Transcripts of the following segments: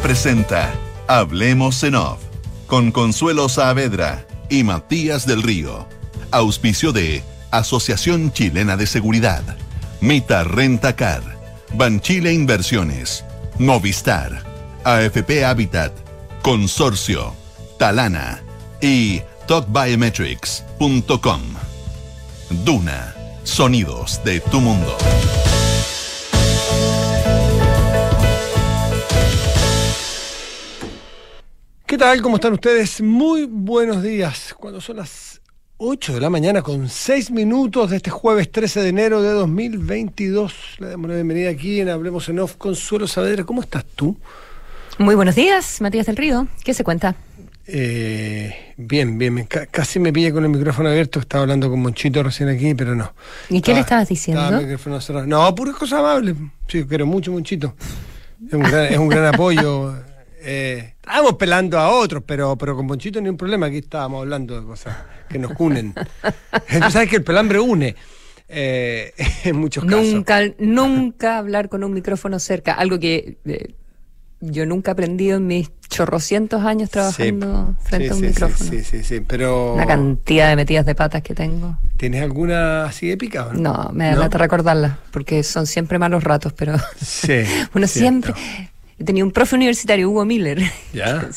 Presenta Hablemos en Off con Consuelo Saavedra y Matías del Río. Auspicio de Asociación Chilena de Seguridad, Mita Renta Car, Banchile Inversiones, Movistar, AFP Habitat, Consorcio, Talana y TalkBiometrics.com. Duna, sonidos de tu mundo. ¿Qué tal? ¿Cómo están ustedes? Muy buenos días. Cuando son las 8 de la mañana con 6 minutos de este jueves 13 de enero de 2022. Le damos la bienvenida aquí en Hablemos en Off. Consuelo Saavedra, ¿cómo estás tú? Muy buenos días, Matías del Río. ¿Qué se cuenta? Eh, bien, bien. me- ca- casi me pilla con el micrófono abierto. Estaba hablando con Monchito recién aquí, pero no. ¿Y qué le Estaba- estabas diciendo? estaba. No, puras cosas amables. Sí, quiero mucho, Monchito. Es un gran, es un gran apoyo. Eh, estábamos pelando a otros, pero, pero con Monchito ni un problema. Aquí estábamos hablando de cosas que nos unen. Tú sabes que el pelambre une. eh, en muchos casos. Nunca, nunca hablar con un micrófono cerca. Algo que eh, yo nunca he aprendido en mis chorrocientos años trabajando Sí, frente sí, a un sí, micrófono. Sí, sí, sí, pero. Una cantidad de metidas de patas que tengo. ¿Tienes alguna así épica? o No, me da ¿No? lata recordarlas, porque son siempre malos ratos, pero Sí. uno cierto. Tenía un profe universitario, Hugo Miller, Ya.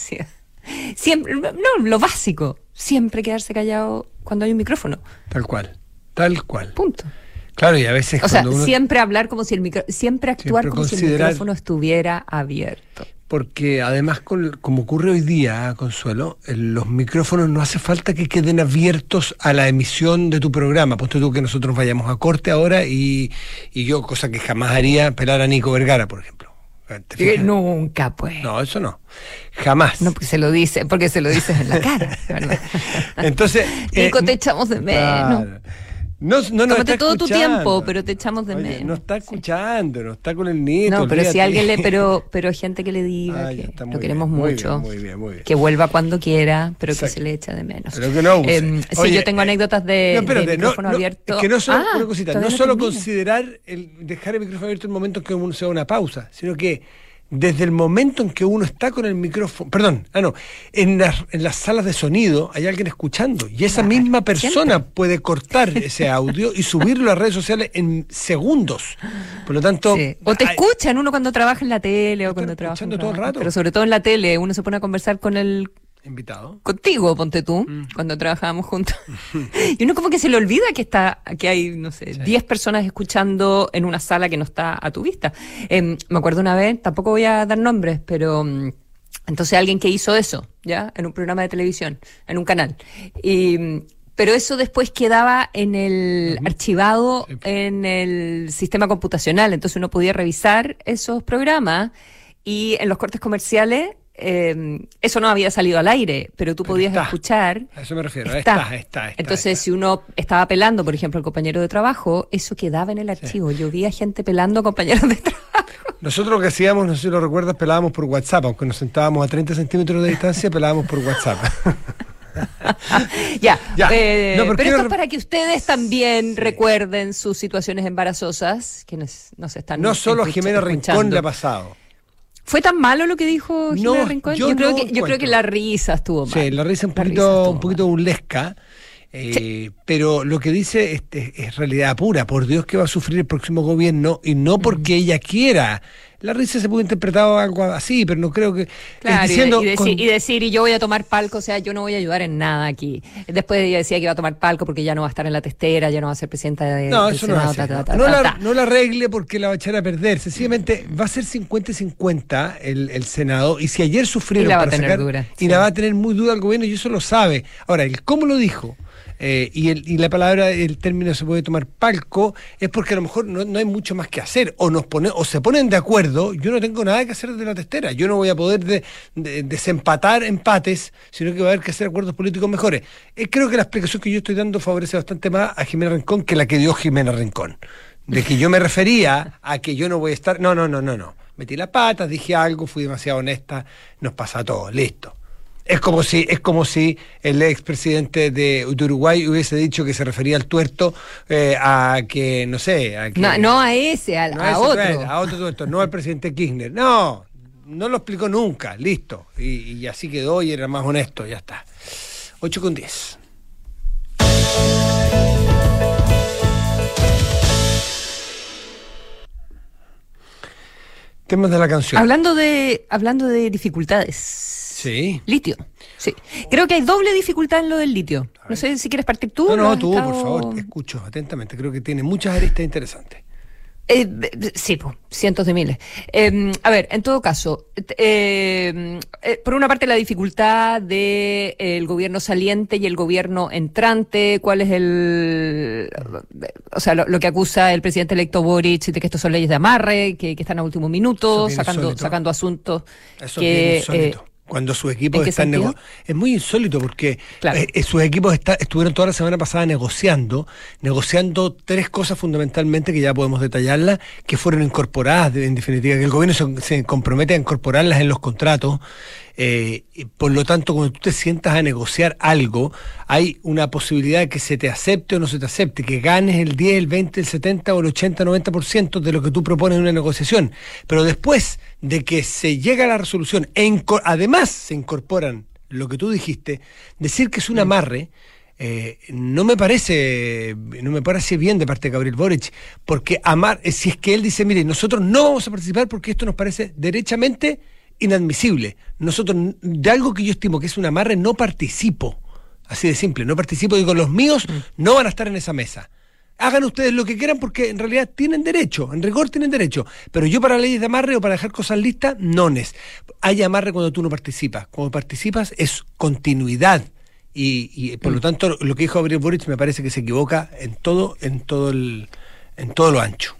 siempre, no, lo básico, siempre quedarse callado cuando hay un micrófono, Tal cual. Tal cual. punto. Claro, y a veces O sea, uno. siempre hablar como si el micro, siempre actuar Siempre como si el micrófono estuviera abierto. Porque además, con- como ocurre hoy día, Consuelo, eh, los micrófonos no hace falta que queden abiertos a la emisión de tu programa. Ponte tú que nosotros vayamos a corte ahora y, y yo, cosa que jamás haría, pelar a Nico Vergara, por ejemplo. Nunca, pues. No. No, eso no. Jamás. porque se lo dice, porque se lo dices en la cara. ¿verdad? Entonces. Nico, eh, te echamos de menos. claro. No, no, no Tómate todo tu tiempo, pero te echamos de Oye, menos. No está Sí. escuchando, no está con el nieto. No, pero si olvídate. alguien le, pero, pero gente que le diga Ah, que lo bien, queremos muy mucho, bien, muy bien, muy bien. que vuelva cuando quiera, pero Exacto. que se le echa de menos. Pero que no use. Em, sí, Oye, yo tengo eh, anécdotas de, no, espérate, de no, micrófono no, abierto. Es que no solo, Ah, una cosita, no solo considerar el dejar el micrófono abierto en el momento en que uno se da una pausa, sino que desde el momento en que uno está con el micrófono, perdón, ah no, en las, en las salas de sonido hay alguien escuchando y esa misma persona siempre. puede cortar ese audio y subirlo a redes sociales en segundos. Por lo tanto, Sí. O te hay- escuchan uno cuando trabaja en la tele o cuando trabaja. en escuchando todo el rato. Pero sobre todo en la tele, uno se pone a conversar con el invitado. contigo, ponte tú, Mm. cuando trabajábamos juntos. y uno como que se le olvida que está, que hay, no sé, 10 personas escuchando en una sala que no está a tu vista. Em, me acuerdo una vez, tampoco voy a dar nombres, pero mm, entonces alguien que hizo eso, ¿ya? En un programa de televisión, en un canal. Y, mm, pero eso después quedaba en el archivado Sí. en el sistema computacional, entonces uno podía revisar esos programas y en los cortes comerciales eh, eso no había salido al aire, pero tú Pero podías está. escuchar. A eso me refiero. Está, está, está. Entonces, está. si uno estaba pelando, por ejemplo, al compañero de trabajo, eso quedaba en el archivo. Yo vi a gente pelando a compañeros de trabajo. Nosotros lo que hacíamos, no sé si lo recuerdas, pelábamos por WhatsApp, aunque nos sentábamos a 30 centímetros de distancia, pelábamos por WhatsApp. ya, Ya. eh, No, pero pero, quiero esto es para que ustedes también recuerden sus situaciones embarazosas, quienes nos están No solo a Jimena Rincón le ha pasado. ¿Fue tan malo lo que dijo Jimena No, Rincón? yo Yo, creo no que, yo creo que la risa estuvo mal. Sí, la risa un poquito, un poquito mal. burlesca. eh, Pero lo que dice es, es- es realidad pura. Por Dios que va a sufrir el próximo gobierno y no porque ella quiera. La risa se puede interpretar algo así, pero no creo que. es Claro, y- diciendo y, decir, con- y decir, y yo voy a tomar palco, o sea, yo no voy a ayudar en nada aquí. Después ella decía que iba a tomar palco porque ya no va a estar en la testera, ya no va a ser presidenta de, No, eso no es Senado, así. ta, ta, No, ta, No ta, la, no la arregle porque la va a echar a perder. Sencillamente va a ser 50 y 50 el, el Senado. Y si ayer sufrieron Y la va a tener sacar- dura, Y sí. la va a tener muy dura el gobierno y eso lo sabe. Ahora, el cómo lo dijo. Eh, y, la palabra, el término se puede tomar palco, es porque a lo mejor no, no hay mucho más que hacer. O nos pone, o se ponen de acuerdo, yo no tengo nada que hacer desde la testera. Yo no voy a poder de- de- desempatar empates, sino que va a haber que hacer acuerdos políticos mejores. Eh, creo que la explicación que yo estoy dando favorece bastante más a Jimena Rincón que la que dio Jimena Rincón. De que yo me refería a que yo no voy a estar. No, no, no, no, no. Metí la pata, dije algo, fui demasiado honesta, nos pasa a todos, listo. Es como si, es como si el expresidente de, Uruguay hubiese dicho que se refería al tuerto eh, a que, no sé, a que. No, no a ese, a, no a ese otro. tuerto, a otro tuerto, no al presidente Kirchner. No, no lo explicó nunca, listo. Y, y así quedó y era más honesto, ya está. 8 con 10. Temas de la canción. Hablando de, hablando de dificultades. Sí. Litio. Sí. Creo que hay doble dificultad en lo del litio. No sé si quieres partir tú. No, ¿lo no, tú, estado- por favor, te escucho atentamente. Creo que tiene muchas aristas interesantes. Eh, sí, po, cientos de miles. Eh, a ver, en todo caso, eh, eh, por una parte la dificultad del gobierno saliente y el gobierno entrante, cuál es el, o sea, lo, lo que acusa el presidente electo Boric de que estos son leyes de amarre, que, que están a último minuto, insólito. sacando asuntos Eso que Cuando sus equipos ¿en qué están sentido? nego- Es muy insólito porque Claro. eh, eh, sus equipos está- estuvieron toda la semana pasada negociando, negociando tres cosas fundamentalmente que ya podemos detallarlas, que fueron incorporadas, en definitiva, que el gobierno se, se compromete a incorporarlas en los contratos. Eh, y por lo tanto, cuando tú te sientas a negociar algo, hay una posibilidad de que se te acepte o no se te acepte, que ganes el 10, el 20, el 70 o el 80, 90% de lo que tú propones en una negociación. Pero después de que se llega a la resolución, e además se incorporan lo que tú dijiste, decir que es un amarre. eh, no me parece no me parece bien de parte de Gabriel Boric porque amar si es que él dice mire nosotros no vamos a participar porque esto nos parece derechamente inadmisible nosotros de algo que yo estimo que es un amarre no participo así de simple no participo digo los míos no van a estar en esa mesa hagan ustedes lo que quieran porque en realidad tienen derecho, en rigor tienen derecho. Pero yo para leyes de amarre o para dejar cosas listas, no es. Hay amarre cuando tú no participas. Cuando participas es continuidad. Y, y, por lo tanto lo que dijo Gabriel Boric me parece que se equivoca en todo, en todo el, en todo lo ancho.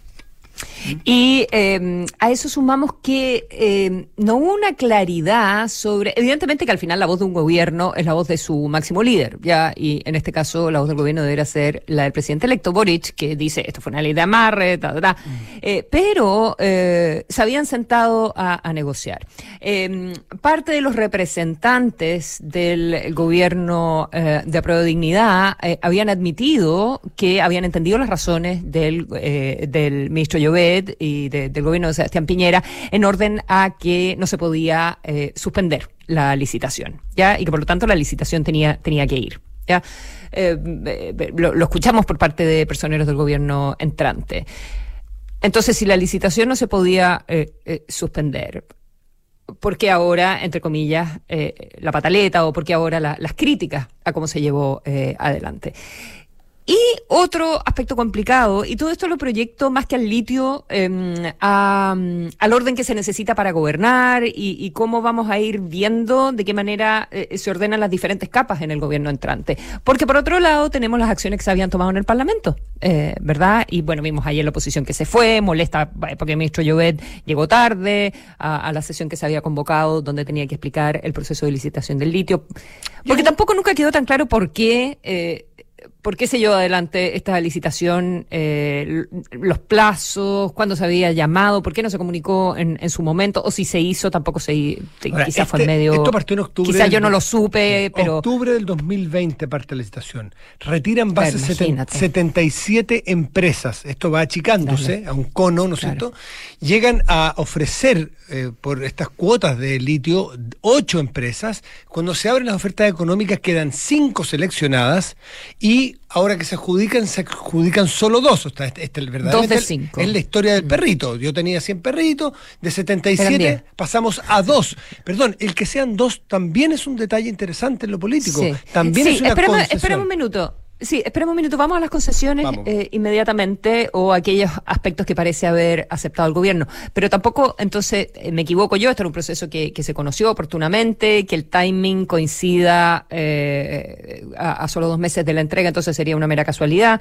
Y eh, a eso sumamos que eh, no hubo una claridad sobre, evidentemente que al final la voz de un gobierno es la voz de su máximo líder, ya, y en este caso la voz del gobierno debería ser la del presidente electo Boric, que dice esto fue una ley de amarre, ta, ta, ta. Eh, pero eh, se habían sentado a, a negociar. Eh, parte de los representantes del gobierno eh, de Apruebo Dignidad eh, habían admitido que habían entendido las razones del, del ministro Llobet y de- del gobierno de Sebastián Piñera en orden a que no se podía eh, suspender la licitación, ¿ya? Y que por lo tanto la licitación tenía, tenía que ir. ¿ya? Eh, eh, lo, escuchamos por parte de personeros del gobierno entrante. Entonces, si la licitación no se podía suspender, ¿por qué ahora, entre comillas, la pataleta o por qué ahora la- las críticas a cómo se llevó adelante? Y otro aspecto complicado, y todo esto lo proyecto más que al litio, eh, a, mm, al orden que se necesita para gobernar y, y cómo vamos a ir viendo de qué manera eh, se ordenan las diferentes capas en el gobierno entrante. Porque por otro lado tenemos las acciones que se habían tomado en el Parlamento, eh, ¿verdad? Y bueno, vimos ayer la oposición que se fue, molesta eh, porque el ministro Llobet llegó tarde a, a la sesión que se había convocado donde tenía que explicar el proceso de licitación del litio. Porque tampoco nunca quedó tan claro por qué... ¿Por qué se llevó adelante esta licitación? eh, los plazos, cuándo se había llamado, por qué no se comunicó en, en su momento, o si se hizo, tampoco se Ahora, quizás fue este- medio. Esto partió en octubre. Quizás yo no lo supe, pero. Octubre del 2020 parte la licitación. Retiran bases Claro, seten- imagínate. 77 empresas. Esto va achicándose Dale. a un cono, ¿no es Claro. cierto? Llegan a ofrecer eh, por estas cuotas de litio ocho empresas. Cuando se abren las ofertas económicas quedan cinco seleccionadas y ahora que se adjudican, se adjudican solo dos. O sea, este, este, Dos de cinco. Es la historia del perrito. Yo tenía 100 perritos, de 77 Eran diez. pasamos a dos. Perdón, el que sean dos también es un detalle interesante en lo político. Sí. También Sí, es una espérame, espérame un minuto. Sí, esperemos un minuto. Vamos a las concesiones eh, inmediatamente o aquellos aspectos que parece haber aceptado el gobierno. Pero tampoco, entonces, eh, me equivoco yo, esto era un proceso que, que se conoció oportunamente, que el timing coincida eh, a, a solo dos meses de la entrega, entonces sería una mera casualidad.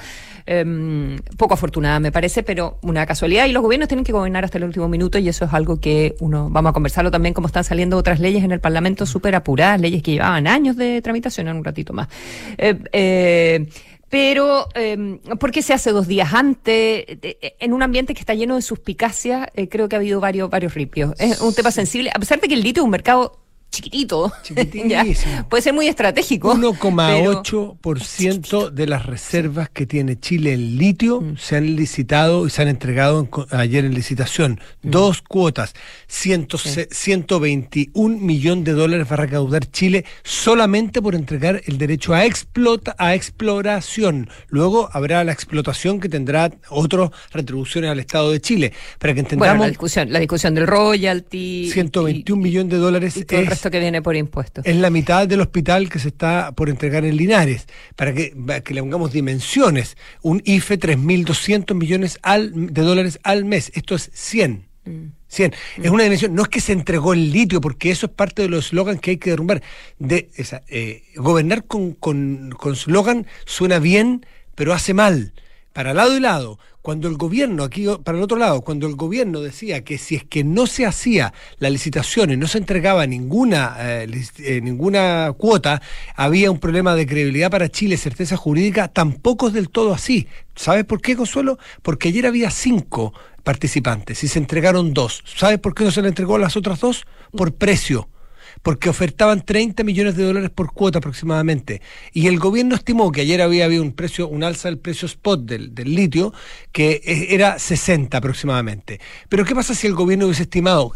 Em, poco afortunada, me parece, pero una casualidad. Y los gobiernos tienen que gobernar hasta el último minuto y eso es algo que uno, vamos a conversarlo también, como están saliendo otras leyes en el Parlamento súper apuradas, leyes que llevaban años de tramitación en un ratito más. Eh, eh, pero, eh, ¿por qué se hace dos días antes? Eh, eh, En un ambiente que está lleno de suspicacias, eh, creo que ha habido varios, varios ripios. Es un tema sensible, a pesar de que el litio es un mercado chiquitito. Chiquitísimo. Puede ser muy estratégico. 1,8% de las reservas que tiene Chile en litio Mm. se han licitado y se han entregado en ayer en licitación. Mm. Dos cuotas. 100 121 millones de dólares va a recaudar Chile solamente por entregar el derecho a, explota, a exploración. Luego habrá la explotación que tendrá otras retribuciones al Estado de Chile. Para que Bueno, entendamos, la discusión, la discusión del royalty. 121 millones de dólares es resto que viene por impuestos. es la mitad del hospital que se está por entregar en Linares. Para que, para que le pongamos dimensiones, un IFE 3.200 millones al, de dólares al mes. Esto es 100. 100. Es una dimensión, no es que se entregó el litio, porque eso es parte de los slogans que hay que derrumbar. De, esa, eh, gobernar con, con, con suena bien, pero hace mal. Para lado y lado, cuando el gobierno, aquí para el otro lado, cuando el gobierno decía que si es que no se hacía la licitación y no se entregaba ninguna, eh, eh, ninguna cuota, había un problema de credibilidad para Chile, certeza jurídica, tampoco es del todo así. ¿Sabes por qué, Consuelo? Porque ayer había cinco participantes y se entregaron dos. ¿Sabes por qué no se le entregó a las otras dos? Por precio porque ofertaban 30 millones de dólares por cuota aproximadamente. Y el gobierno estimó que ayer había habido un precio, un alza del precio spot del, del litio, que era 60 aproximadamente. Pero ¿qué pasa si el gobierno hubiese estimado,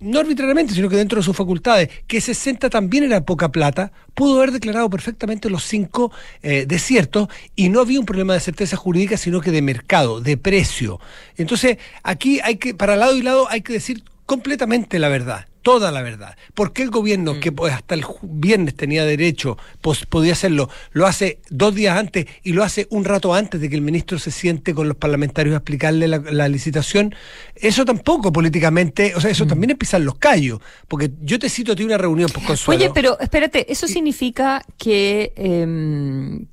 no arbitrariamente, sino que dentro de sus facultades, que 60 también era poca plata? Pudo haber declarado perfectamente los cinco eh, desiertos y no había un problema de certeza jurídica, sino que de mercado, de precio. Entonces, aquí hay que, para lado y lado, hay que decir completamente la verdad, toda la verdad. ¿Por qué el gobierno, que pues, hasta el viernes tenía derecho, pues, podía hacerlo, lo hace dos días antes y lo hace un rato antes de que el ministro se siente con los parlamentarios a explicarle la, la licitación? Eso tampoco políticamente, o sea, eso también es pisar los callos, porque yo te cito a ti una reunión, pues, Consuelo. Oye, pero espérate, ¿eso significa que em,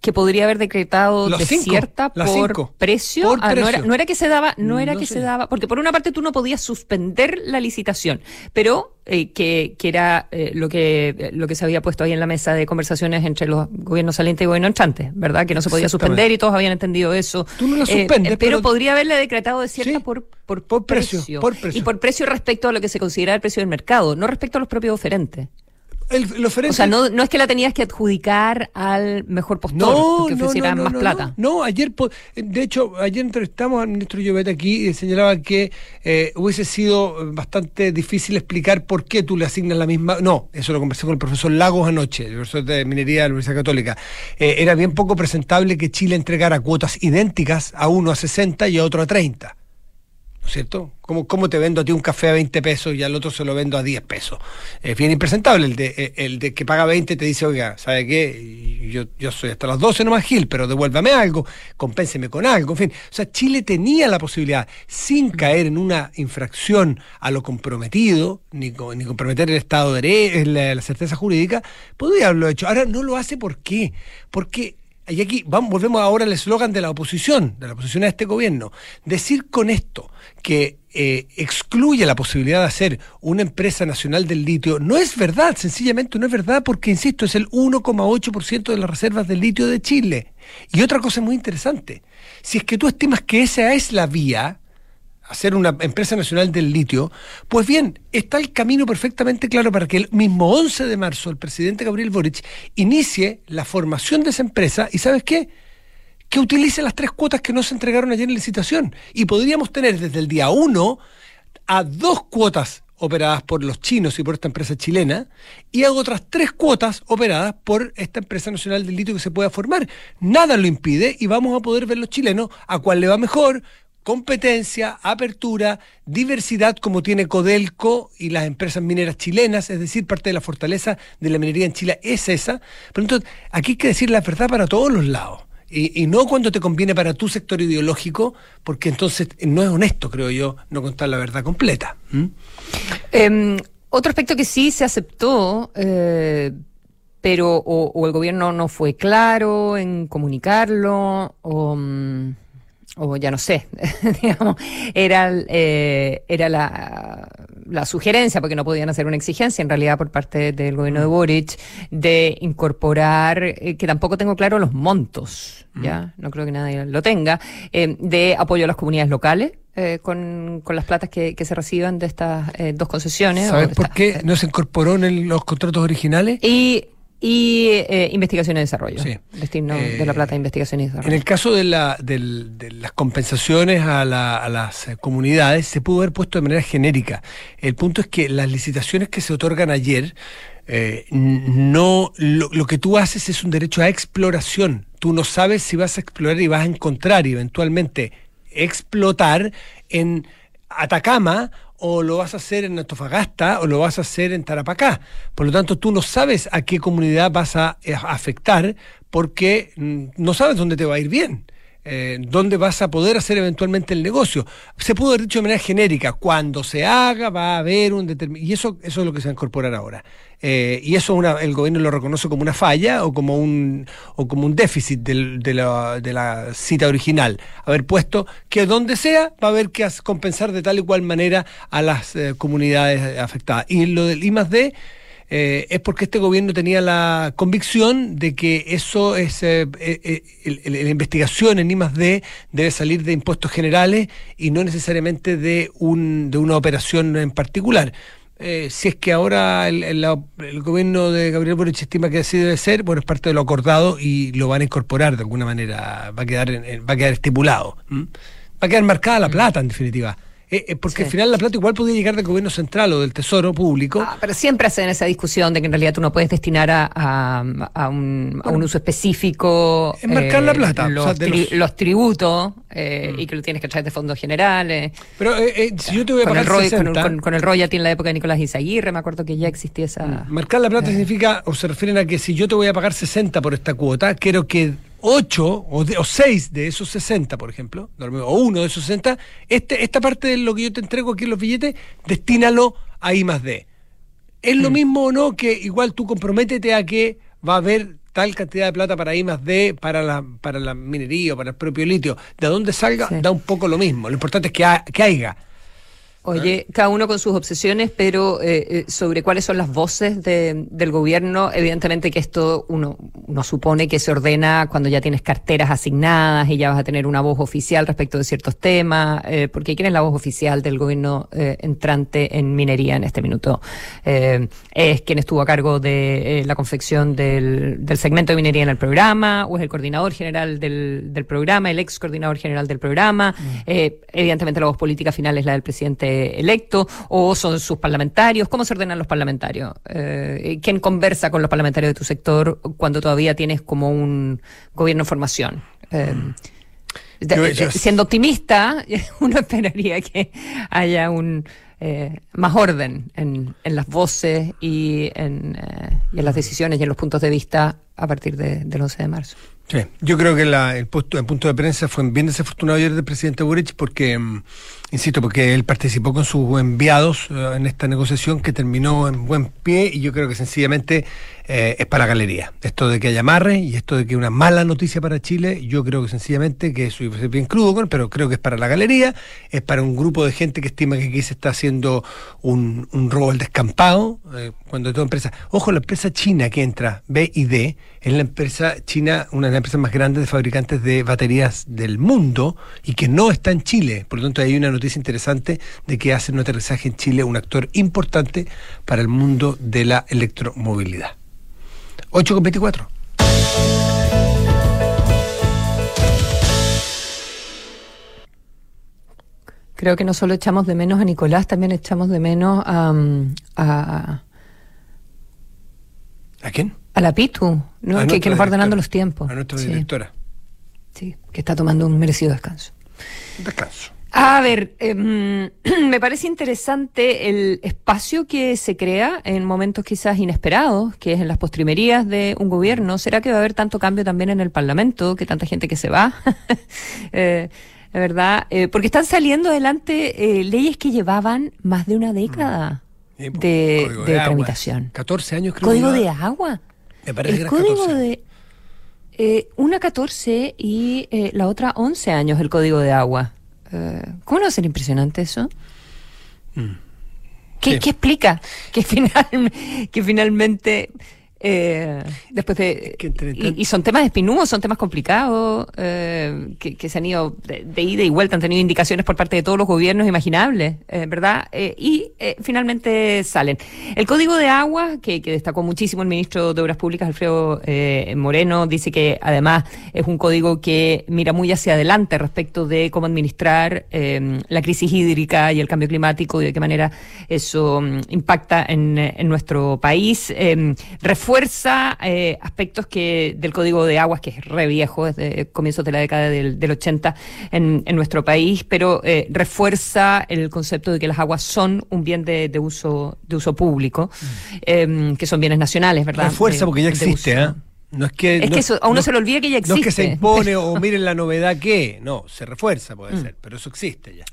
que podría haber decretado Los desierta por cinco. precio? Por Ah, no, era, no era que se daba, no era No, que se daba, porque por una parte tú no podías suspender la licitación, pero eh, que, que era eh, lo que eh, lo que se había puesto ahí en la mesa de conversaciones entre los gobiernos salientes y gobierno entrante, ¿verdad? Que no se podía suspender y todos habían entendido eso. Tú no la Eh, suspendes, eh, pero, pero- podría haberle decretado desierta Sí, por, por, por precio, por precio. Y por precio respecto a lo que se considera el precio del mercado, no respecto a los propios oferentes. El, O sea, no, no es que la tenías que adjudicar al mejor postor que ofreciera más plata. No, no, ayer, de hecho, ayer entrevistamos al ministro Llobet aquí y señalaba que eh, hubiese sido bastante difícil explicar por qué tú le asignas la misma. No, eso lo conversé con el profesor Lagos anoche, el profesor de minería de la Universidad Católica. Eh, era bien poco presentable que Chile entregara cuotas idénticas a uno a 60 y a otro a 30. ¿No es cierto? ¿Cómo, ¿Cómo te vendo a ti un café a 20 pesos y al otro se lo vendo a 10 pesos? Es bien impresentable. El de, el de que paga 20 te dice, oiga, ¿sabe qué? Yo, yo soy hasta las 12 nomás Gil, pero devuélvame algo, compénseme con algo, en fin. O sea, Chile tenía la posibilidad, sin caer en una infracción a lo comprometido, ni, ni comprometer el Estado de Derecho, la, la certeza jurídica, podría haberlo hecho. Ahora no lo hace, ¿por qué? Porque y aquí vamos, volvemos ahora al eslogan de la oposición, de la oposición a este gobierno. Decir con esto que eh, excluye la posibilidad de hacer una empresa nacional del litio no es verdad, sencillamente no es verdad, porque, insisto, es el 1,8% de las reservas del litio de Chile. Y otra cosa muy interesante, si es que tú estimas que esa es la vía, hacer una empresa nacional del litio, pues bien, está el camino perfectamente claro para que el mismo 11 de marzo el presidente Gabriel Boric inicie la formación de esa empresa y ¿sabes qué? Que utilice las tres cuotas que no se entregaron ayer en licitación. Y podríamos tener desde el día 1 a dos cuotas operadas por los chinos y por esta empresa chilena, y a otras tres cuotas operadas por esta empresa nacional del litio que se pueda formar. Nada lo impide y vamos a poder ver los chilenos a cuál le va mejor, competencia, apertura, diversidad como tiene Codelco y las empresas mineras chilenas, es decir, parte de la fortaleza de la minería en Chile es esa. Pero entonces, aquí hay que decir la verdad para todos los lados. Y, no cuando te conviene para tu sector ideológico, porque entonces no es honesto, creo yo, no contar la verdad completa. Eh, otro aspecto que sí se aceptó, eh, pero o, o el gobierno no fue claro en comunicarlo, o, mm, o ya no sé, digamos, era, eh, era la, la sugerencia, porque no podían hacer una exigencia en realidad por parte del gobierno de Boric, de incorporar, eh, que tampoco tengo claro los montos, ya, no creo que nadie lo tenga, eh, de apoyo a las comunidades locales. Eh, con, con las platas que, que se reciban de estas dos concesiones. ¿Sabes por qué no se incorporó en el- los contratos originales? Y, y eh, investigación y desarrollo. Sí. Destino Eh, de la plata de investigación y En desarrollo. el caso de, la, del- de las compensaciones a, la- a las eh, comunidades, se pudo haber puesto de manera genérica. El punto es que las licitaciones que se otorgan ayer, eh, no lo, lo que tú haces es un derecho a exploración. Tú no sabes si vas a explorar y vas a encontrar y eventualmente explotar en Atacama o lo vas a hacer en Antofagasta o lo vas a hacer en Tarapacá. Por lo tanto, tú no sabes a qué comunidad vas a eh, afectar porque mm, no sabes dónde te va a ir bien. Eh, dónde vas a poder hacer eventualmente el negocio. Se pudo haber dicho de manera genérica, cuando se haga va a haber un determinado... Y eso, eso es lo que se va a incorporar ahora. Eh, y eso una, el gobierno lo reconoce como una falla o como un, o como un déficit de, la, de la cita original. Haber puesto que donde sea va a haber que compensar de tal y cual manera a las eh, comunidades afectadas. Y lo del I más D eh, es porque este gobierno tenía la convicción de que eso es eh, eh, eh, el- el- la investigación en I más D debe salir de impuestos generales y no necesariamente de un de una operación en particular. Eh, si es que ahora el, el- gobierno de Gabriel Boric estima que así debe ser, bueno, es parte de lo acordado y lo van a incorporar de alguna manera, va a quedar va a quedar estipulado. Va a quedar marcada la plata, en definitiva. Eh, eh, porque Sí. al final la plata igual podría llegar del gobierno central o del tesoro público. Ah, pero siempre hacen esa discusión de que en realidad tú no puedes destinar a, a- a un, a un uso específico eh, Enmarcar la plata, los, o sea, de tri- los- Mm. los tributos eh, y que lo tienes que traer de fondos generales. Pero eh, eh, si yo te voy a Con el, pagar roy- con, 60, con- con el royalty en la época de Nicolás Izaguirre, me acuerdo que ya existía esa... marcar la Eh. plata significa, o se refieren a que si yo te voy a pagar 60 por esta cuota, quiero que 8 o, de- o 6 de esos 60, por ejemplo, o uno de esos 60, este, esta parte de lo que yo te entrego aquí en los billetes, destínalo a I más D. ¿Es Mm. lo mismo o no que igual tú comprométete a que va a haber tal cantidad de plata para I más D, para la, para la minería o para el propio litio? De dónde salga, Sí. da un poco lo mismo. Lo importante es que, ha- que haya. Oye, cada uno con sus obsesiones, pero eh, eh, sobre cuáles son las voces de- del gobierno, evidentemente que esto uno, uno supone que se ordena cuando ya tienes carteras asignadas y ya vas a tener una voz oficial respecto de ciertos temas, eh, porque ¿quién es la voz oficial del gobierno eh, entrante en minería en este minuto? Eh, ¿Es quien estuvo a cargo de la confección del, del segmento de minería en el programa? ¿O es el coordinador general del, del programa, el ex coordinador general del programa? Eh, evidentemente la voz política final es la del presidente electo, o son sus parlamentarios. ¿Cómo se ordenan los parlamentarios? Eh, ¿Quién conversa con los parlamentarios de tu sector cuando todavía tienes como un gobierno en formación? Eh, Yo- yo- siendo optimista, uno esperaría que haya un eh, más orden en, en las voces y en, eh, y en las decisiones y en los puntos de vista a partir de- del 11 de marzo. Sí, yo creo que la- el, puesto, el punto de prensa fue bien desafortunado ayer del presidente Boric porque, mm, insisto, porque él participó con sus enviados eh, en esta negociación que terminó en buen pie y yo creo que sencillamente eh, es para galería. Esto de que haya amarre y esto de que una mala noticia para Chile, yo creo que sencillamente, que eso ser bien crudo, pero creo que es para la galería, es para un grupo de gente que estima que aquí se está haciendo un, robo al descampado, eh, cuando toda empresa, ojo, la empresa china que entra, BID, es la empresa china, una de las empresas más grandes de fabricantes de baterías del mundo y que no está en Chile. Por lo tanto, hay una noticia interesante de que hace un aterrizaje en Chile un actor importante para el mundo de la electromovilidad. 8 con 24. Creo que no solo echamos de menos a Nicolás, también echamos de menos a, mm, a, ¿A quién? a la Pitu, ¿no? A que, nos va ordenando los tiempos. A nuestra Sí, directora. sí, que está tomando un merecido descanso. Descanso. A ver, em, me parece interesante el espacio que se crea en momentos quizás inesperados, que es en las postrimerías de un gobierno. ¿Será que va a haber tanto cambio también en el Parlamento, que tanta gente que se va? eh, la verdad, eh, porque están saliendo adelante eh, leyes que llevaban más de una década Sí, pues, de, código de aguas. tramitación. 14 años creo Código que de agua. Me parece que el era código 14. de eh, una 14 y eh, la otra 11 años el código de agua. Eh, ¿Cómo no va a ser impresionante eso? ¿Qué, ¿qué explica que, final, que finalmente eh, después de y, son temas espinudos, son temas complicados eh, que, se han ido de, ida y vuelta, han tenido indicaciones por parte de todos los gobiernos imaginables, eh, ¿verdad? Y finalmente salen. El código de agua, que, que, destacó muchísimo el ministro de Obras Públicas, Alfredo Moreno, dice que además es un código que mira muy hacia adelante respecto de cómo administrar la crisis hídrica y el cambio climático y de qué manera eso mm, impacta en, en nuestro país fuerza eh, aspectos que del Código de Aguas, que es re viejo, desde comienzos de la década del, 80 en, nuestro país, pero eh, refuerza el concepto de que las aguas son un bien de, uso de uso público, mm. em, que son bienes nacionales, ¿verdad? Refuerza porque ya existe, ¿eh? No es que, es que eso, a uno se le olvida que ya existe. No es que se impone o miren la novedad que, no, se refuerza puede mm. ser, pero eso existe ya.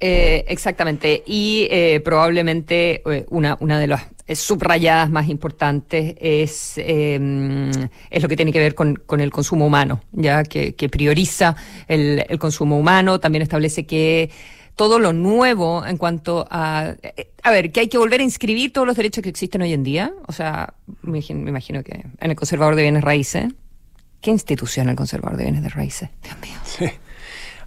Eh, exactamente. Y eh, probablemente eh, una, una de las subrayadas más importantes es, em, es lo que tiene que ver con, con el consumo humano, ya que, que prioriza el, el, consumo humano, también establece que todo lo nuevo en cuanto a... A ver, que hay que volver a inscribir todos los derechos que existen hoy en día. O sea, me, imagino que en el Conservador de Bienes Raíces. ¿Qué institución el Conservador de Bienes de Raíces? Dios mío.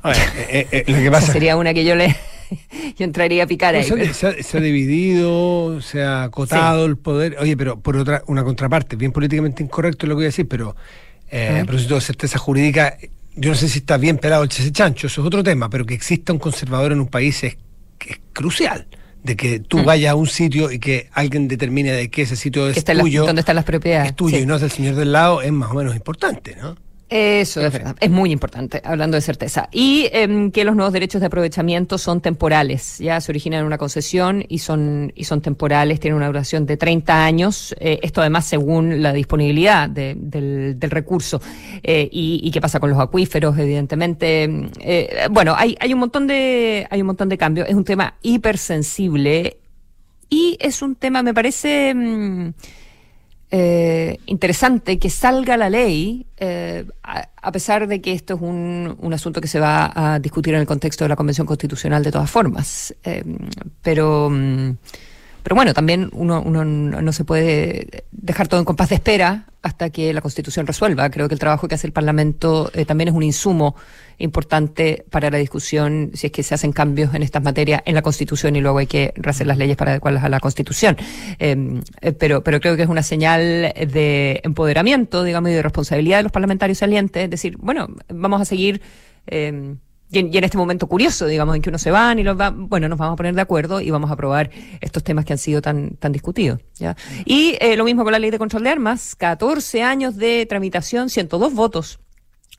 Eh, eh, lo que pasa sería una que yo le yo entraría a picar ahí. Se, ha, dividido, se ha acotado el poder. Oye, pero por otra, una contraparte, bien políticamente incorrecto lo que voy a decir, pero eh, a propósito de certeza jurídica, yo no sé si está bien pelado el chancho, eso es otro tema, pero que exista un conservador en un país es, crucial de que tú mm. vayas a un sitio y que alguien determine de que ese sitio es tuyo. ¿Dónde están las propiedades? Es tuyo y no es del señor del lado, es más o menos importante, ¿no? Eso es verdad, es muy importante, hablando de certeza. Y em, que los nuevos derechos de aprovechamiento son temporales, ya se originan en una concesión y son, y son temporales, tienen una duración de 30 años, eh, esto además según la disponibilidad del, del, recurso. Eh, y, qué pasa con los acuíferos, evidentemente. Eh, bueno, hay, hay, un montón de, hay un montón de cambios, es un tema hipersensible y es un tema, me parece... Mm, eh, interesante que salga la ley, eh, a, pesar de que esto es un, un, asunto que se va a discutir en el contexto de la Convención Constitucional de todas formas. Eh, pero, mm, pero bueno, también uno, uno no se puede dejar todo en compás de espera hasta que la Constitución resuelva. Creo que el trabajo que hace el Parlamento también es un insumo importante para la discusión si es que se hacen cambios en estas materias en la Constitución y luego hay que rehacer las leyes para adecuarlas a la Constitución. Em, eh, pero, pero creo que es una señal de empoderamiento, digamos, y de responsabilidad de los parlamentarios salientes, es decir, bueno, vamos a seguir. Eh, y en, este momento curioso, digamos, en que uno se van y los va, bueno, nos vamos a poner de acuerdo y vamos a aprobar estos temas que han sido tan, tan discutidos. ¿ya? Y eh, lo mismo con la ley de control de armas, 14 años de tramitación, 102 votos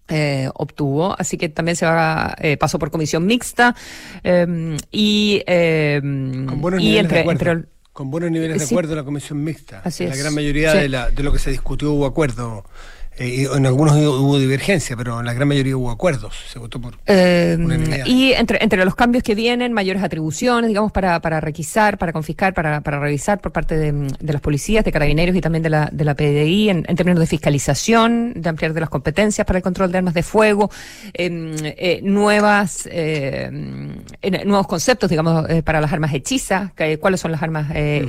eh, obtuvo, así que también se va eh, pasó por comisión mixta em, y, em, con buenos niveles de acuerdo. con buenos niveles de acuerdo la comisión mixta. Así la gran mayoría de, la, de lo que se discutió hubo acuerdo. Eh, en algunos hubo divergencia, pero en la gran mayoría hubo acuerdos. Se votó por. Eh, y entre, entre los cambios que vienen, mayores atribuciones, digamos, para, para requisar, para confiscar, para, para revisar por parte de, de las policías, de carabineros y también de la, de la PDI, en, términos de fiscalización, de ampliar de las competencias para el control de armas de fuego, em, eh, nuevas, nuevos conceptos, digamos, para las armas hechizas, cuáles son las armas mm.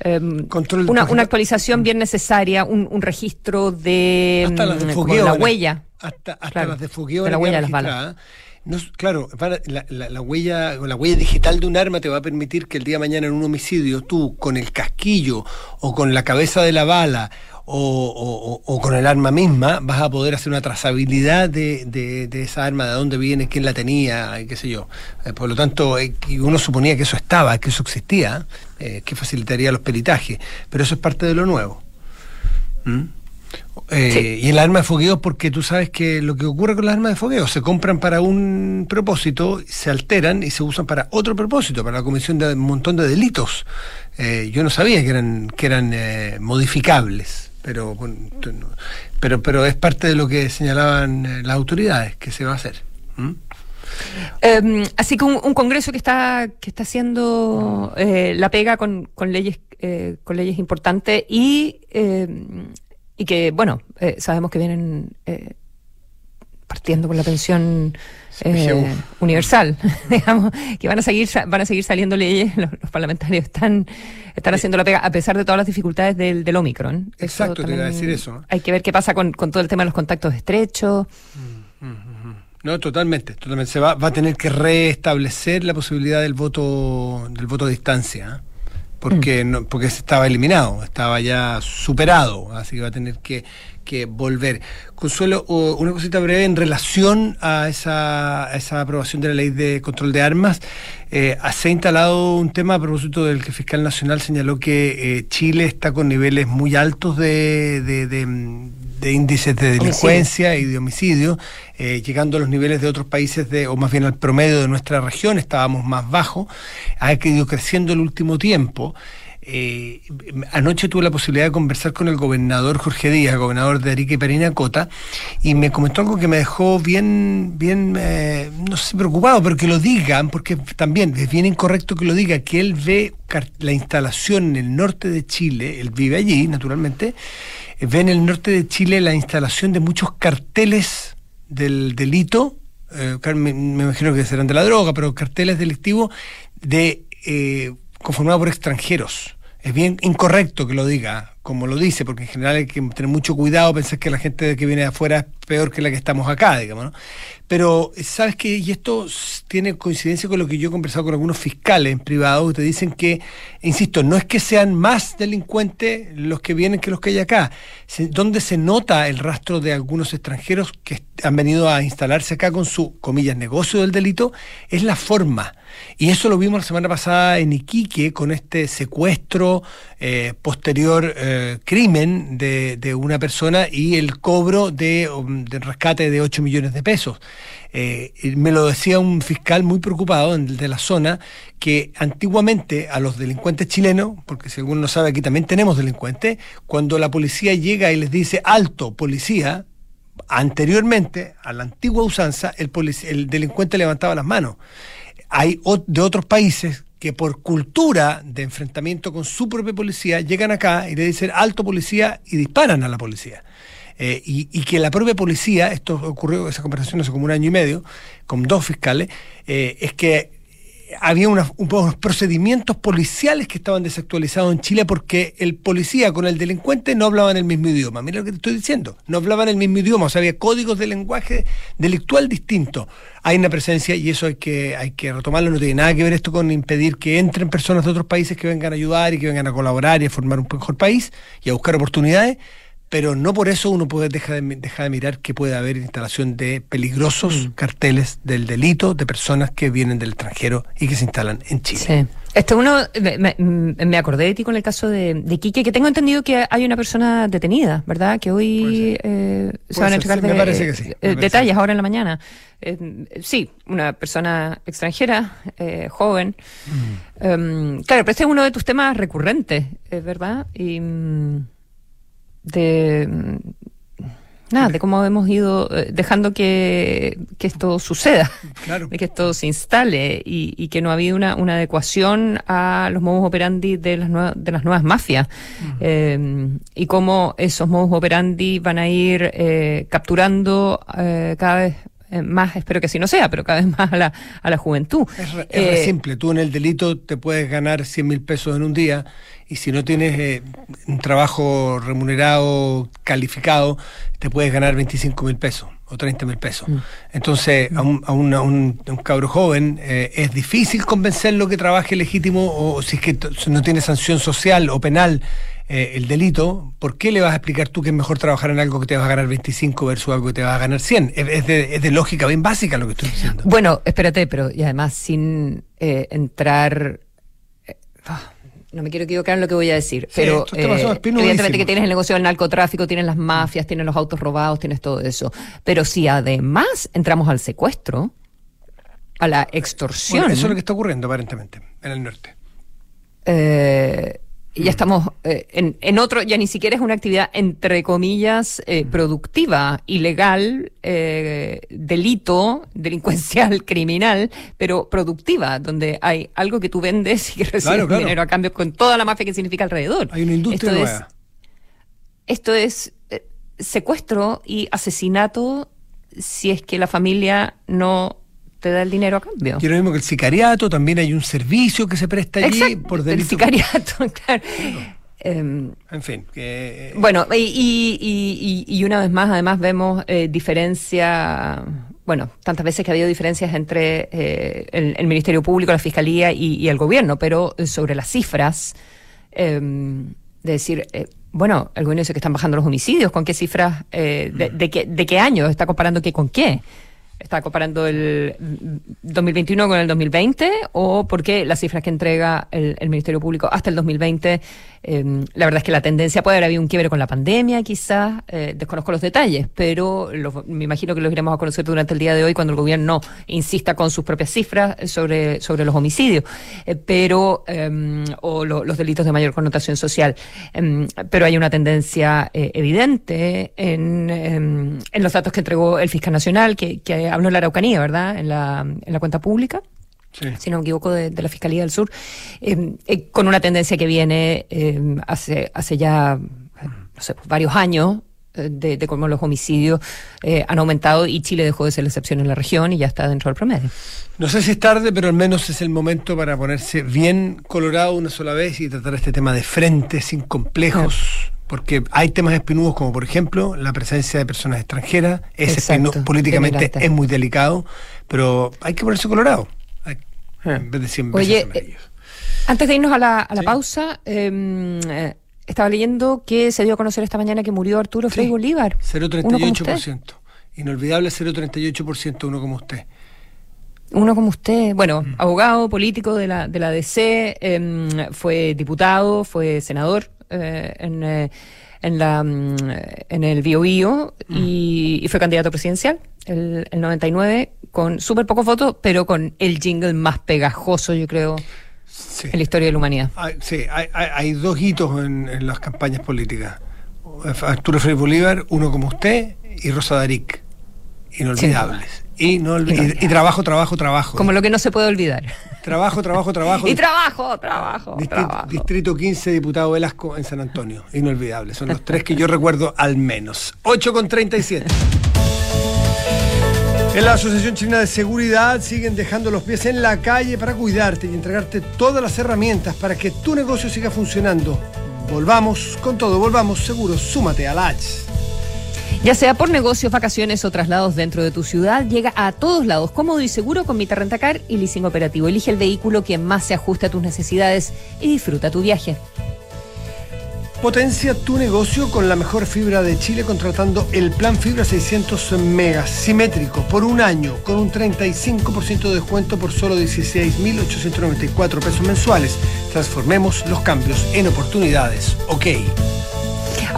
Hechizas. Em, una, una, actualización bien necesaria, un, un registro de, hasta las de mm, la huella. Hasta, hasta las de fogueo. la huella de las balas. No, claro, la, la, la, huella, la huella digital de un arma te va a permitir que el día de mañana en un homicidio tú con el casquillo o con la cabeza de la bala o, o, con el arma misma vas a poder hacer una trazabilidad de, de, esa arma, de dónde viene, quién la tenía, qué sé yo. Eh, por lo tanto, eh, uno suponía que eso estaba, que eso existía, eh, que facilitaría los peritajes, pero eso es parte de lo nuevo. ¿Mm? Eh, y el arma de fogueo, porque tú sabes que lo que ocurre con las armas de fogueo, se compran para un propósito, se alteran y se usan para otro propósito, para la comisión de un montón de delitos. Eh, yo no sabía que eran, que eran eh, modificables, pero, pero, pero es parte de lo que señalaban las autoridades que se va a hacer. Em, así que un, congreso que está que está haciendo la pega con, con leyes con leyes importantes y em, y que, bueno, eh, sabemos que vienen eh, partiendo por la pensión eh, universal, digamos, que van a seguir van a seguir saliendo leyes, los, parlamentarios están están haciendo la pega a pesar de todas las dificultades del, del Omicron. Exacto, te iba a decir eso. Hay que ver qué pasa con, con todo el tema de los contactos estrechos. Mm, mm, mm, no, totalmente, totalmente. Se va, va a tener que restablecer la posibilidad del voto del voto a distancia. Porque, mm. no, porque estaba eliminado, estaba ya superado, así que va a tener que, volver. Consuelo, una cosita breve en relación a esa, esa aprobación de la ley de control de armas. Eh, se ha instalado un tema a propósito del que el fiscal nacional señaló que eh, Chile está con niveles muy altos de, de índices de delincuencia y de homicidio, eh, llegando a los niveles de otros países, de, o más bien al promedio de nuestra región, estábamos más bajos, ha ido creciendo el último tiempo. Eh, anoche tuve la posibilidad de conversar con el gobernador Jorge Díaz, gobernador de Arica y Parinacota, y me comentó algo que me dejó bien, bien, eh, no sé, preocupado, pero que lo digan, porque también es bien incorrecto que lo diga, que él ve la instalación en el norte de Chile, él vive allí, naturalmente, ve en el norte de Chile la instalación de muchos carteles del delito, eh, me, imagino que serán de la droga, pero carteles delictivos de eh, conformados por extranjeros. Es bien incorrecto que lo diga, como lo dice, porque en general hay que tener mucho cuidado, pensar que la gente que viene de afuera es peor que la que estamos acá, digamos, ¿no? Pero, ¿sabes qué? Y esto tiene coincidencia con lo que yo he conversado con algunos fiscales en privado, que te dicen que, insisto, no es que sean más delincuentes los que vienen que los que hay acá. donde se nota el rastro de algunos extranjeros que han venido a instalarse acá con su, comillas, negocio del delito, es la forma. Y eso lo vimos la semana pasada en Iquique con este secuestro, eh, posterior eh, crimen de, de, una persona y el cobro de, um, rescate de 8 millones de pesos. Eh, me lo decía un fiscal muy preocupado de la zona, que antiguamente a los delincuentes chilenos, porque si alguno no sabe, aquí también tenemos delincuentes, cuando la policía llega y les dice alto, policía, anteriormente, a la antigua usanza, el, el delincuente levantaba las manos. Hay de otros países que por cultura de enfrentamiento con su propia policía llegan acá y le dicen alto policía y disparan a la policía. Eh, y, que la propia policía, esto ocurrió, esa conversación hace como un año y medio, con dos fiscales, eh, es que había unos procedimientos policiales que estaban desactualizados en Chile porque el policía con el delincuente no hablaban el mismo idioma. Mira lo que te estoy diciendo. No hablaban el mismo idioma, o sea, había códigos de lenguaje delictual distintos. Hay una presencia y eso hay que, hay que retomarlo. No tiene nada que ver esto con impedir que entren personas de otros países que vengan a ayudar y que vengan a colaborar y a formar un mejor país y a buscar oportunidades pero no por eso uno puede dejar de, dejar de mirar que puede haber instalación de peligrosos mm. carteles del delito de personas que vienen del extranjero y que se instalan en Chile. Sí. Este uno, me, acordé de ti con el caso de, de, Quique, que tengo entendido que hay una persona detenida, ¿verdad? Que hoy eh, se van a entregar eh, detalles ahora en la mañana. Eh, sí, una persona extranjera, joven. Mm. Em, claro, pero este es uno de tus temas recurrentes, ¿verdad? Y mm, de nada, de cómo hemos ido eh, dejando que, esto suceda, de que esto se instale y, que no ha habido una, adecuación a los modus operandi de las, nuevas, de las nuevas mafias. Eh, y cómo esos modus operandi van a ir eh, capturando cada vez más, espero que así no sea, pero cada vez más a la, a la juventud. Es, simple, tú en el delito te puedes ganar 100 mil pesos en un día y si no tienes eh, un trabajo remunerado, calificado, te puedes ganar 25 mil pesos o 30 mil pesos. Mm. Entonces, a, un, a, un, cabro joven eh, es difícil convencerlo que trabaje legítimo o si es que no tiene sanción social o penal eh, el delito, ¿por qué le vas a explicar tú que es mejor trabajar en algo que te vas a ganar 25 versus algo que te vas a ganar 100? Es, de, es de, lógica bien básica lo que estoy diciendo. Bueno, espérate, pero y además sin entrar... Ah, no me quiero equivocar en lo que voy a decir, pero eh, evidentemente que tienes el negocio del narcotráfico, tienes las mafias, tienes los autos robados, tienes todo eso. Pero si además entramos al secuestro, a la extorsión. eso es lo que está ocurriendo aparentemente en el norte. Eh, ya estamos eh, en, en, otro, ya ni siquiera es una actividad entre comillas eh, productiva, ilegal, eh, delito, delincuencial, criminal, pero productiva, donde hay algo que tú vendes y que recibes dinero a cambio con toda la mafia que significa alrededor. Hay una industria esto Es, esto es secuestro y asesinato si es que la familia no te da el dinero a cambio. Y lo mismo que el sicariato, también hay un servicio que se presta allí Exacto, por el delito. sicariato, claro. Em, En fin, que, bueno, y, y- y- una vez más, además, vemos eh, diferencia, bueno, tantas veces que ha habido diferencias entre eh, el, el Ministerio Público, la Fiscalía y, el Gobierno, pero eh, sobre las cifras, em, de decir, eh, bueno, el gobierno dice que están bajando los homicidios, ¿con qué cifras? eh, de, de qué, ¿De qué año? ¿Está comparando qué con qué? ¿Está comparando el mm, 2021 con el 2020? ¿O por qué las cifras que entrega el, Ministerio Público hasta el 2020? eh, la verdad es que la tendencia puede haber habido un quiebre con la pandemia, quizás. eh, desconozco los detalles, pero me imagino que los iremos a conocer durante el día de hoy cuando el gobierno insista con sus propias cifras sobre, sobre los homicidios. Eh, pero, eh, o lo- los delitos de mayor connotación social. Em, pero hay una tendencia eh, evidente en, em, en los datos que entregó el fiscal nacional, que, que habló en la Araucanía, ¿verdad? En la, en la cuenta pública sí. si no me equivoco, de, de la Fiscalía del Sur, eh, eh, con una tendencia que viene eh, hace, hace ya, eh, no sé, pues, varios años, eh, de, de cómo los homicidios eh, han aumentado y Chile dejó de ser la excepción en la región y ya está dentro del promedio. No sé si es tarde, pero al menos es el momento para ponerse bien colorado una sola vez y tratar este tema de frente, sin complejos. Porque hay temas espinudos como por ejemplo la presencia de personas extranjeras, es Exacto, espinu- políticamente es muy delicado, pero hay que ponerse colorado. Hay- en vez de 100 veces Oye, amarillo. Antes de irnos a la, a la Sí. pausa, eh, eh, estaba leyendo que se dio a conocer esta mañana que murió Arturo Frei Sí, Bolívar. Uno como usted. 0,38%. Inolvidable 0,38% uno como usted. Uno como usted, bueno, Mm. abogado, político de la, de la DC, em, fue diputado, fue senador eh, en, eh, en, la, mm, en el Bio Bio Mm. y, y fue candidato presidencial el, el 99 con súper pocos votos, pero con el jingle más pegajoso, yo creo, Sí. en la historia de la humanidad. Hay, sí, hay, hay- hay dos hitos en, en las campañas políticas. Arturo Frei Bolívar, uno como usted, y Rosa Daric. Inolvidables. Inolvi- Inolvidables. y, y trabajo, trabajo, trabajo. Como lo que no se puede olvidar. Trabajo, trabajo, trabajo. Y trabajo, trabajo, Distri- trabajo. Distrito 15, diputado Velasco en San Antonio. Inolvidable. Son los tres que yo recuerdo al menos. 8 con 37. En la Asociación Chilena de Seguridad siguen dejando los pies en la calle para cuidarte y entregarte todas las herramientas para que tu negocio siga funcionando. Volvamos con todo, volvamos seguros. Súmate a la H. Ya sea por negocios, vacaciones o traslados dentro de tu ciudad, llega a todos lados cómodo y seguro con Mita Rentacar y leasing operativo. Elige el vehículo que más se ajuste a tus necesidades y disfruta tu viaje. Potencia tu negocio con la mejor fibra de Chile contratando el plan fibra 600 megas simétrico por un año con un 35% de descuento por solo 16.894 pesos mensuales. Transformemos los cambios en oportunidades. Ok.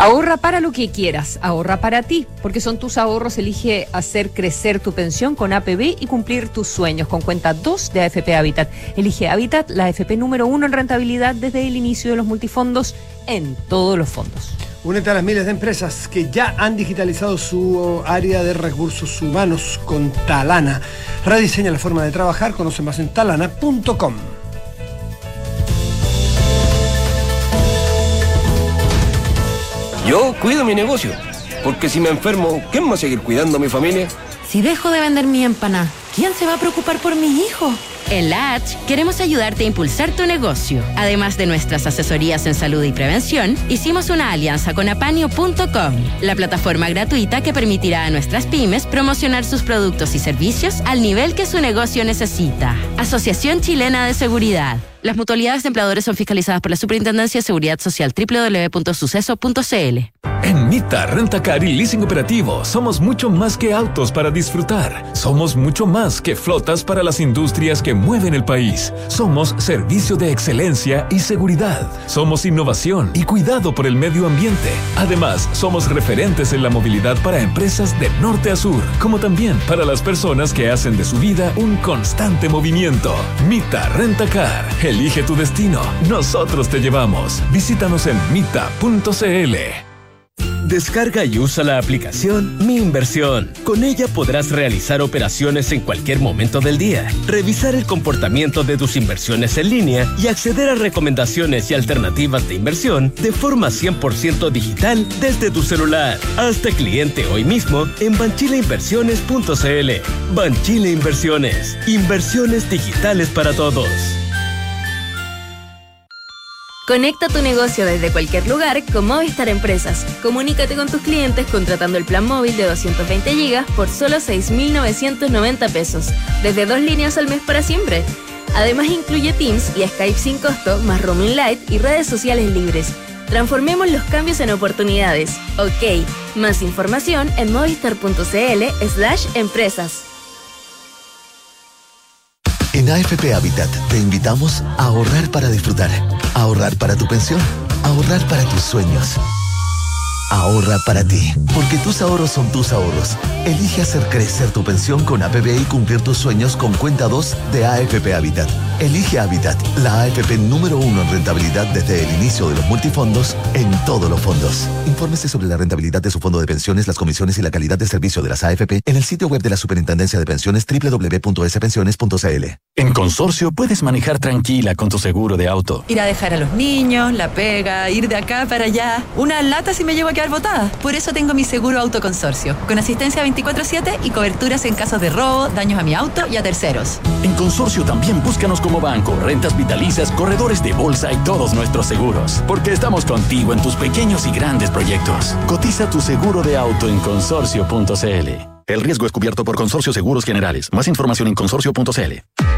Ahorra para lo que quieras, ahorra para ti, porque son tus ahorros. Elige hacer crecer tu pensión con APB y cumplir tus sueños con cuenta 2 de AFP Habitat. Elige Habitat, la AFP número uno en rentabilidad desde el inicio de los multifondos en todos los fondos. Únete a las miles de empresas que ya han digitalizado su área de recursos humanos con Talana. Rediseña la forma de trabajar, conoce más en talana.com. Yo cuido mi negocio, porque si me enfermo, ¿quién va a seguir cuidando a mi familia? Si dejo de vender mi empana, ¿quién se va a preocupar por mi hijo? En la H queremos ayudarte a impulsar tu negocio. Además de nuestras asesorías en salud y prevención, hicimos una alianza con apanio.com, la plataforma gratuita que permitirá a nuestras pymes promocionar sus productos y servicios al nivel que su negocio necesita. Asociación Chilena de Seguridad. Las mutualidades de empleadores son fiscalizadas por la Superintendencia de Seguridad Social www.suceso.cl. En Mita Rentacar y Leasing Operativo somos mucho más que autos para disfrutar. Somos mucho más que flotas para las industrias que mueven el país. Somos servicio de excelencia y seguridad. Somos innovación y cuidado por el medio ambiente. Además, somos referentes en la movilidad para empresas de norte a sur, como también para las personas que hacen de su vida un constante movimiento. Mita Rentacar. Elige tu destino. Nosotros te llevamos. Visítanos en mita.cl. Descarga y usa la aplicación Mi Inversión. Con ella podrás realizar operaciones en cualquier momento del día, revisar el comportamiento de tus inversiones en línea y acceder a recomendaciones y alternativas de inversión de forma 100% digital desde tu celular. Hazte cliente hoy mismo en banchileinversiones.cl. Banchile Inversiones. Inversiones digitales para todos. Conecta tu negocio desde cualquier lugar con Movistar Empresas. Comunícate con tus clientes contratando el plan móvil de 220 GB por solo 6.990 pesos, desde dos líneas al mes para siempre. Además incluye Teams y Skype sin costo, más roaming light y redes sociales libres. Transformemos los cambios en oportunidades. Ok, más información en movistar.cl slash empresas. En AFP Habitat te invitamos a ahorrar para disfrutar, a ahorrar para tu pensión, a ahorrar para tus sueños. Ahorra para ti, porque tus ahorros son tus ahorros. Elige hacer crecer tu pensión con APB y cumplir tus sueños con cuenta 2 de AFP Habitat. Elige Habitat, la AFP número uno en rentabilidad desde el inicio de los multifondos en todos los fondos. Infórmese sobre la rentabilidad de su fondo de pensiones, las comisiones y la calidad de servicio de las AFP en el sitio web de la Superintendencia de Pensiones www.spensiones.cl. En Consorcio puedes manejar tranquila con tu seguro de auto. Ir a dejar a los niños, la pega, ir de acá para allá. Una lata si me llevo a quedar botada. Por eso tengo mi seguro autoconsorcio, con asistencia 24-7 y coberturas en casos de robo, daños a mi auto y a terceros. En Consorcio también búscanos como banco, rentas vitalicias, corredores de bolsa y todos nuestros seguros. Porque estamos contigo en tus pequeños y grandes proyectos. Cotiza tu seguro de auto en consorcio.cl. El riesgo es cubierto por Consorcio Seguros Generales. Más información en consorcio.cl.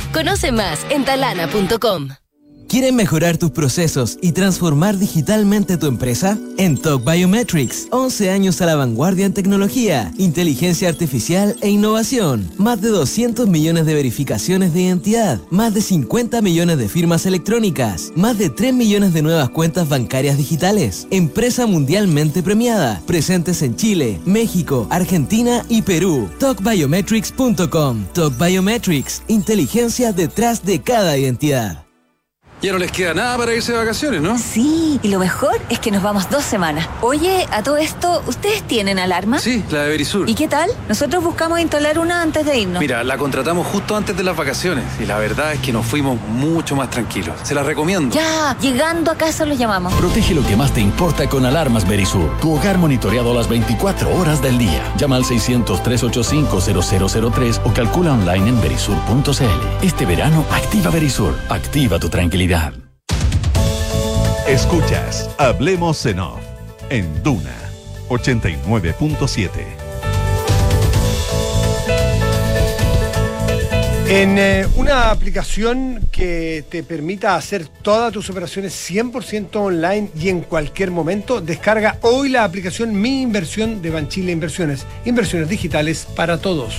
Conoce más en talana.com. ¿Quieren mejorar tus procesos y transformar digitalmente tu empresa? En Talk Biometrics, 11 años a la vanguardia en tecnología, inteligencia artificial e innovación. Más de 200 millones de verificaciones de identidad, más de 50 millones de firmas electrónicas, más de 3 millones de nuevas cuentas bancarias digitales. Empresa mundialmente premiada, presentes en Chile, México, Argentina y Perú. TalkBiometrics.com. Talk Biometrics, inteligencia detrás de cada identidad. Ya no les queda nada para irse de vacaciones, ¿no? Sí, y lo mejor es que nos vamos dos semanas. Oye, a todo esto, ¿ustedes tienen alarma? Sí, la de Verisur. ¿Y qué tal? Nosotros buscamos instalar una antes de irnos. Mira, la contratamos justo antes de las vacaciones y la verdad es que nos fuimos mucho más tranquilos. Se la recomiendo. Ya, llegando a casa los llamamos. Protege lo que más te importa con alarmas Verisur. Tu hogar monitoreado las 24 horas del día. Llama al 600-385-0003 o calcula online en verisur.cl. Este verano, activa Verisur. Activa tu tranquilidad. Escuchas Hablemos en Off en Duna 89.7. En eh, una aplicación que te permita hacer todas tus operaciones 100% online y en cualquier momento, descarga hoy la aplicación Mi Inversión de Banchile Inversiones. Inversiones digitales para todos.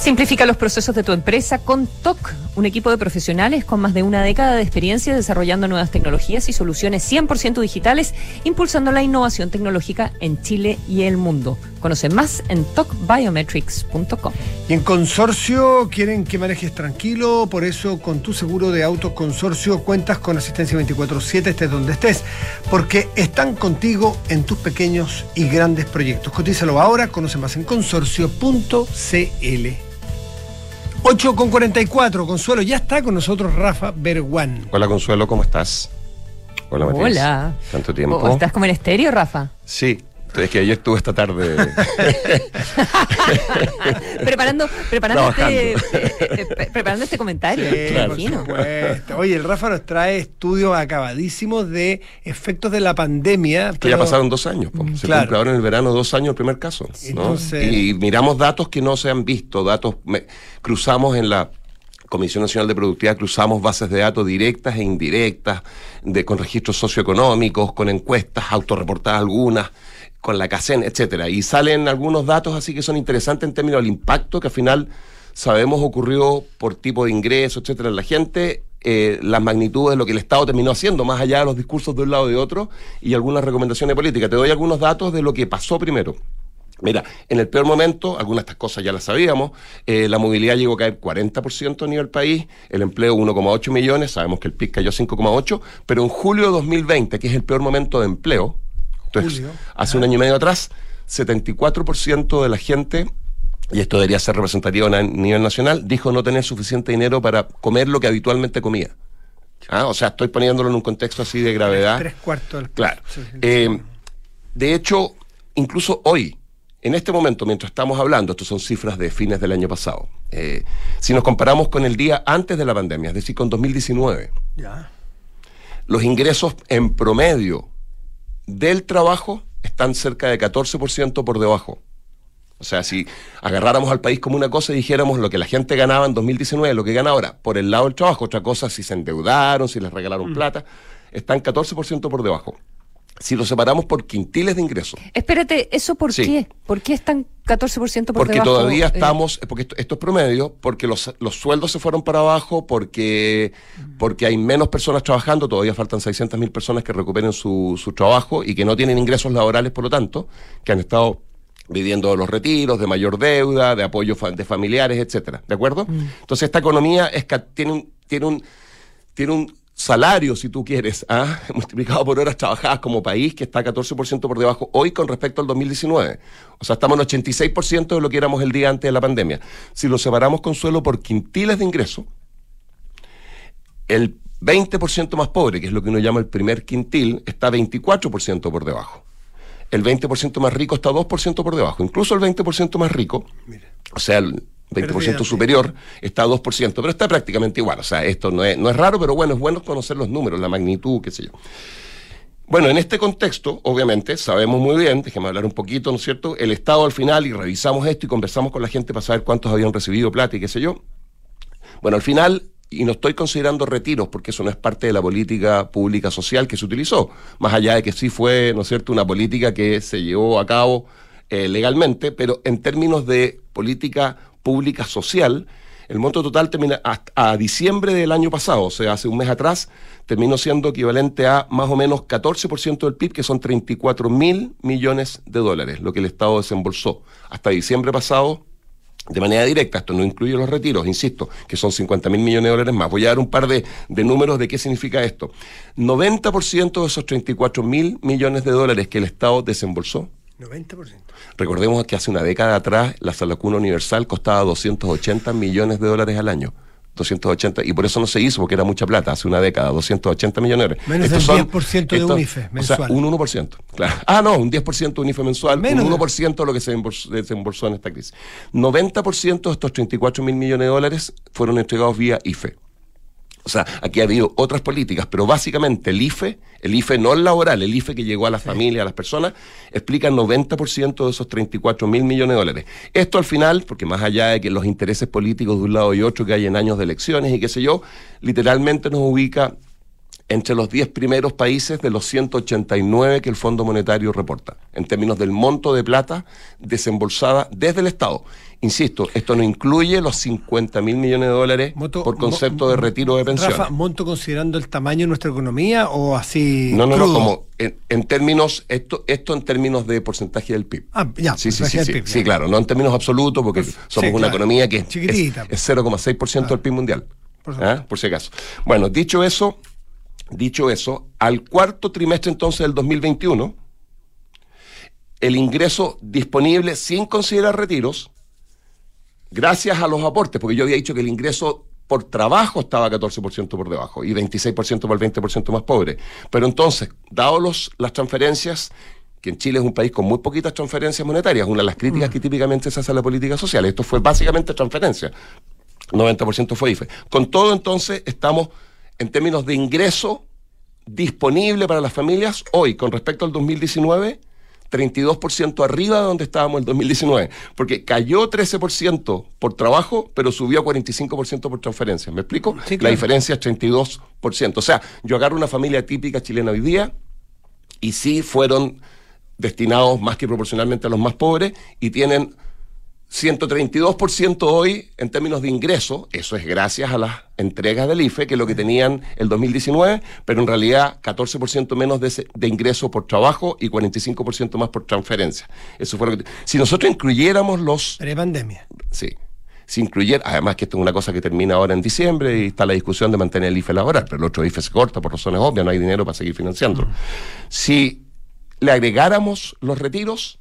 Simplifica los procesos de tu empresa con TOC, un equipo de profesionales con más de una década de experiencia desarrollando nuevas tecnologías y soluciones 100% digitales, impulsando la innovación tecnológica en Chile y el mundo. Conoce más en tocbiometrics.com. Y en consorcio quieren que manejes tranquilo, por eso con tu seguro de auto consorcio cuentas con asistencia 24/7 estés donde estés, porque están contigo en tus pequeños y grandes proyectos. Cotízalo ahora, conoce más en consorcio.cl. 8 con 44, Consuelo, ya está con nosotros Rafa Berguán. Hola Consuelo, ¿cómo estás? Hola Matías. Hola. ¿Tanto tiempo? ¿O ¿Estás como en estéreo, Rafa? Sí, es que ayer estuve esta tarde preparando, preparando, este, eh, eh, preparando este comentario. Sí, imagino. Oye, el Rafa nos trae estudios acabadísimos de efectos de la pandemia. Que ya pasaron dos años. Se cumple ahora en el verano dos años el primer caso. Y miramos datos que no se han visto, datos cruzamos en la Comisión Nacional de Productividad cruzamos bases de datos directas e indirectas, de, con registros socioeconómicos, con encuestas autorreportadas algunas, con la CACEN, etcétera. Y salen algunos datos así que son interesantes en términos del impacto que al final sabemos ocurrió por tipo de ingreso, etcétera, en la gente, eh, las magnitudes de lo que el Estado terminó haciendo, más allá de los discursos de un lado y de otro, y algunas recomendaciones políticas. Te doy algunos datos de lo que pasó primero. Mira, en el peor momento, algunas de estas cosas ya las sabíamos, eh, la movilidad llegó a caer 40% a nivel país, el empleo 1,8 millones, sabemos que el PIB cayó 5,8, pero en julio de 2020, que es el peor momento de empleo, entonces, hace un año y medio atrás, 74% de la gente y esto debería ser representativo a nivel nacional, dijo no tener suficiente dinero para comer lo que habitualmente comía. Ah, o sea, estoy poniéndolo en un contexto así de gravedad. Tres cuartos del Claro. Eh, de hecho, incluso hoy, en este momento, mientras estamos hablando, estas son cifras de fines del año pasado, eh, si nos comparamos con el día antes de la pandemia, es decir, con 2019, los ingresos en promedio del trabajo están cerca de 14% por debajo. O sea, si agarráramos al país como una cosa y dijéramos lo que la gente ganaba en 2019, lo que gana ahora, por el lado del trabajo, otra cosa, si se endeudaron, si les regalaron mm. plata, están 14% por debajo. Si lo separamos por quintiles de ingresos. Espérate, ¿eso por qué? ¿Por qué están 14% por porque debajo? Porque todavía eh, estamos, porque esto, es promedio, porque los, sueldos se fueron para abajo, porque, porque hay menos personas trabajando, todavía faltan 600 mil personas que recuperen su, su trabajo y que no tienen ingresos laborales, por lo tanto, que han estado viviendo los retiros, de mayor deuda, de apoyo de familiares, etcétera. ¿De acuerdo? Mm. Entonces esta economía es que tiene un, tiene un, tiene un salario, si tú quieres, ¿ah? multiplicado por horas trabajadas como país, que está 14% por debajo hoy con respecto al 2019. O sea, estamos en 86% de lo que éramos el día antes de la pandemia. Si lo separamos con suelo por quintiles de ingreso, el 20% más pobre, que es lo que uno llama el primer quintil, está 24% por debajo el 20% más rico está 2% por debajo. Incluso el 20% más rico, o sea, el 20% superior, está a 2%, pero está prácticamente igual. O sea, esto no es, no es raro, pero bueno, es bueno conocer los números, la magnitud, qué sé yo. Bueno, en este contexto, obviamente, sabemos muy bien, déjeme hablar un poquito, ¿no es cierto? El Estado al final, y revisamos esto y conversamos con la gente para saber cuántos habían recibido plata y qué sé yo. Bueno, al final y no estoy considerando retiros porque eso no es parte de la política pública social que se utilizó, más allá de que sí fue, ¿no es cierto?, una política que se llevó a cabo eh, legalmente, pero en términos de política pública social, el monto total termina hasta a diciembre del año pasado, o sea, hace un mes atrás, terminó siendo equivalente a más o menos 14% del PIB, que son 34 mil millones de dólares, lo que el Estado desembolsó. Hasta diciembre pasado, de manera directa, esto no incluye los retiros, insisto, que son 50 mil millones de dólares más. Voy a dar un par de, números de qué significa esto. 90% de esos 34 mil millones de dólares que el Estado desembolsó. 90%. Recordemos que hace una década atrás la Salacuna Universal costaba 280 millones de dólares al año. 280, y por eso no se hizo, porque era mucha plata, hace una década, 280 millones. Menos del 10% de un IFE mensual. O sea, un 1%, claro. Ah, no, un 10% de un IFE mensual, un 1% de lo que se desembolsó, en esta crisis. 90% de estos 34 mil millones de dólares fueron entregados vía IFE. O sea, aquí ha habido otras políticas, pero básicamente el IFE, el IFE no el laboral, el IFE que llegó a las familias, a las personas, explica el 90% de esos 34 mil millones de dólares. Esto al final, porque más allá de que los intereses políticos de un lado y otro que hay en años de elecciones y qué sé yo, literalmente nos ubica entre los 10 primeros países de los 189 que el Fondo Monetario reporta, en términos del monto de plata desembolsada desde el Estado. Insisto, esto no incluye los 50 mil millones de dólares por concepto de retiro de pensiones. Rafa, ¿monto considerando el tamaño de nuestra economía o así? No, no, no, como en, términos, esto, esto en términos de porcentaje del PIB. Ah, ya, sí, sí, sí, sí, claro, no en términos absolutos, porque somos una economía que es, es 0,6% del PIB mundial. ¿ah? por si acaso. Bueno, dicho eso, Dicho eso, al cuarto trimestre entonces del 2021, el ingreso disponible sin considerar retiros, gracias a los aportes, porque yo había dicho que el ingreso por trabajo estaba 14% por debajo y 26% por el 20% más pobre. Pero entonces, dado los, las transferencias, que en Chile es un país con muy poquitas transferencias monetarias, una de las críticas mm. que típicamente se hace a la política social, esto fue básicamente transferencia, 90% fue IFE. Con todo entonces estamos en términos de ingreso disponible para las familias hoy con respecto al 2019, 32% arriba de donde estábamos en el 2019, porque cayó 13% por trabajo, pero subió 45% por transferencias. ¿Me explico? La diferencia es 32%. O sea, yo agarro una familia típica chilena hoy día y sí fueron destinados más que proporcionalmente a los más pobres y tienen 132% hoy en términos de ingreso, eso es gracias a las entregas del IFE, que es lo que tenían el 2019, pero en realidad 14% menos de, de, ingreso por trabajo y 45% más por transferencia. Eso fue lo que... Si nosotros incluyéramos los... Pre-pandemia. Sí. Si incluyera, además que esto es una cosa que termina ahora en diciembre y está la discusión de mantener el IFE laboral, pero el otro IFE se corta por razones obvias, no hay dinero para seguir financiándolo. Mm. Si le agregáramos los retiros,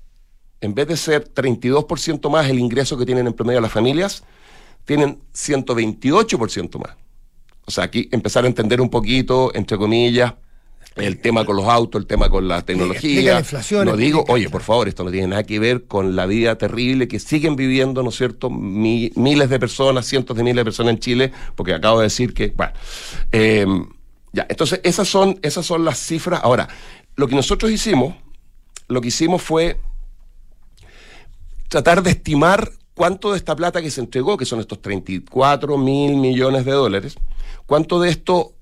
en vez de ser 32% más el ingreso que tienen en promedio las familias, tienen 128% más. O sea, aquí empezar a entender un poquito, entre comillas, el tema con los autos, el tema con la tecnología. La inflación, no digo, oye, por favor, esto no tiene nada que ver con la vida terrible que siguen viviendo, ¿no es cierto? miles de personas, cientos de miles de personas en Chile, porque acabo de decir que, bueno, em, ya, entonces esas son, esas son las cifras. Ahora, lo que nosotros hicimos, lo que hicimos fue tratar de estimar cuánto de esta plata que se entregó, que son estos 34 mil millones de dólares, cuánto de esto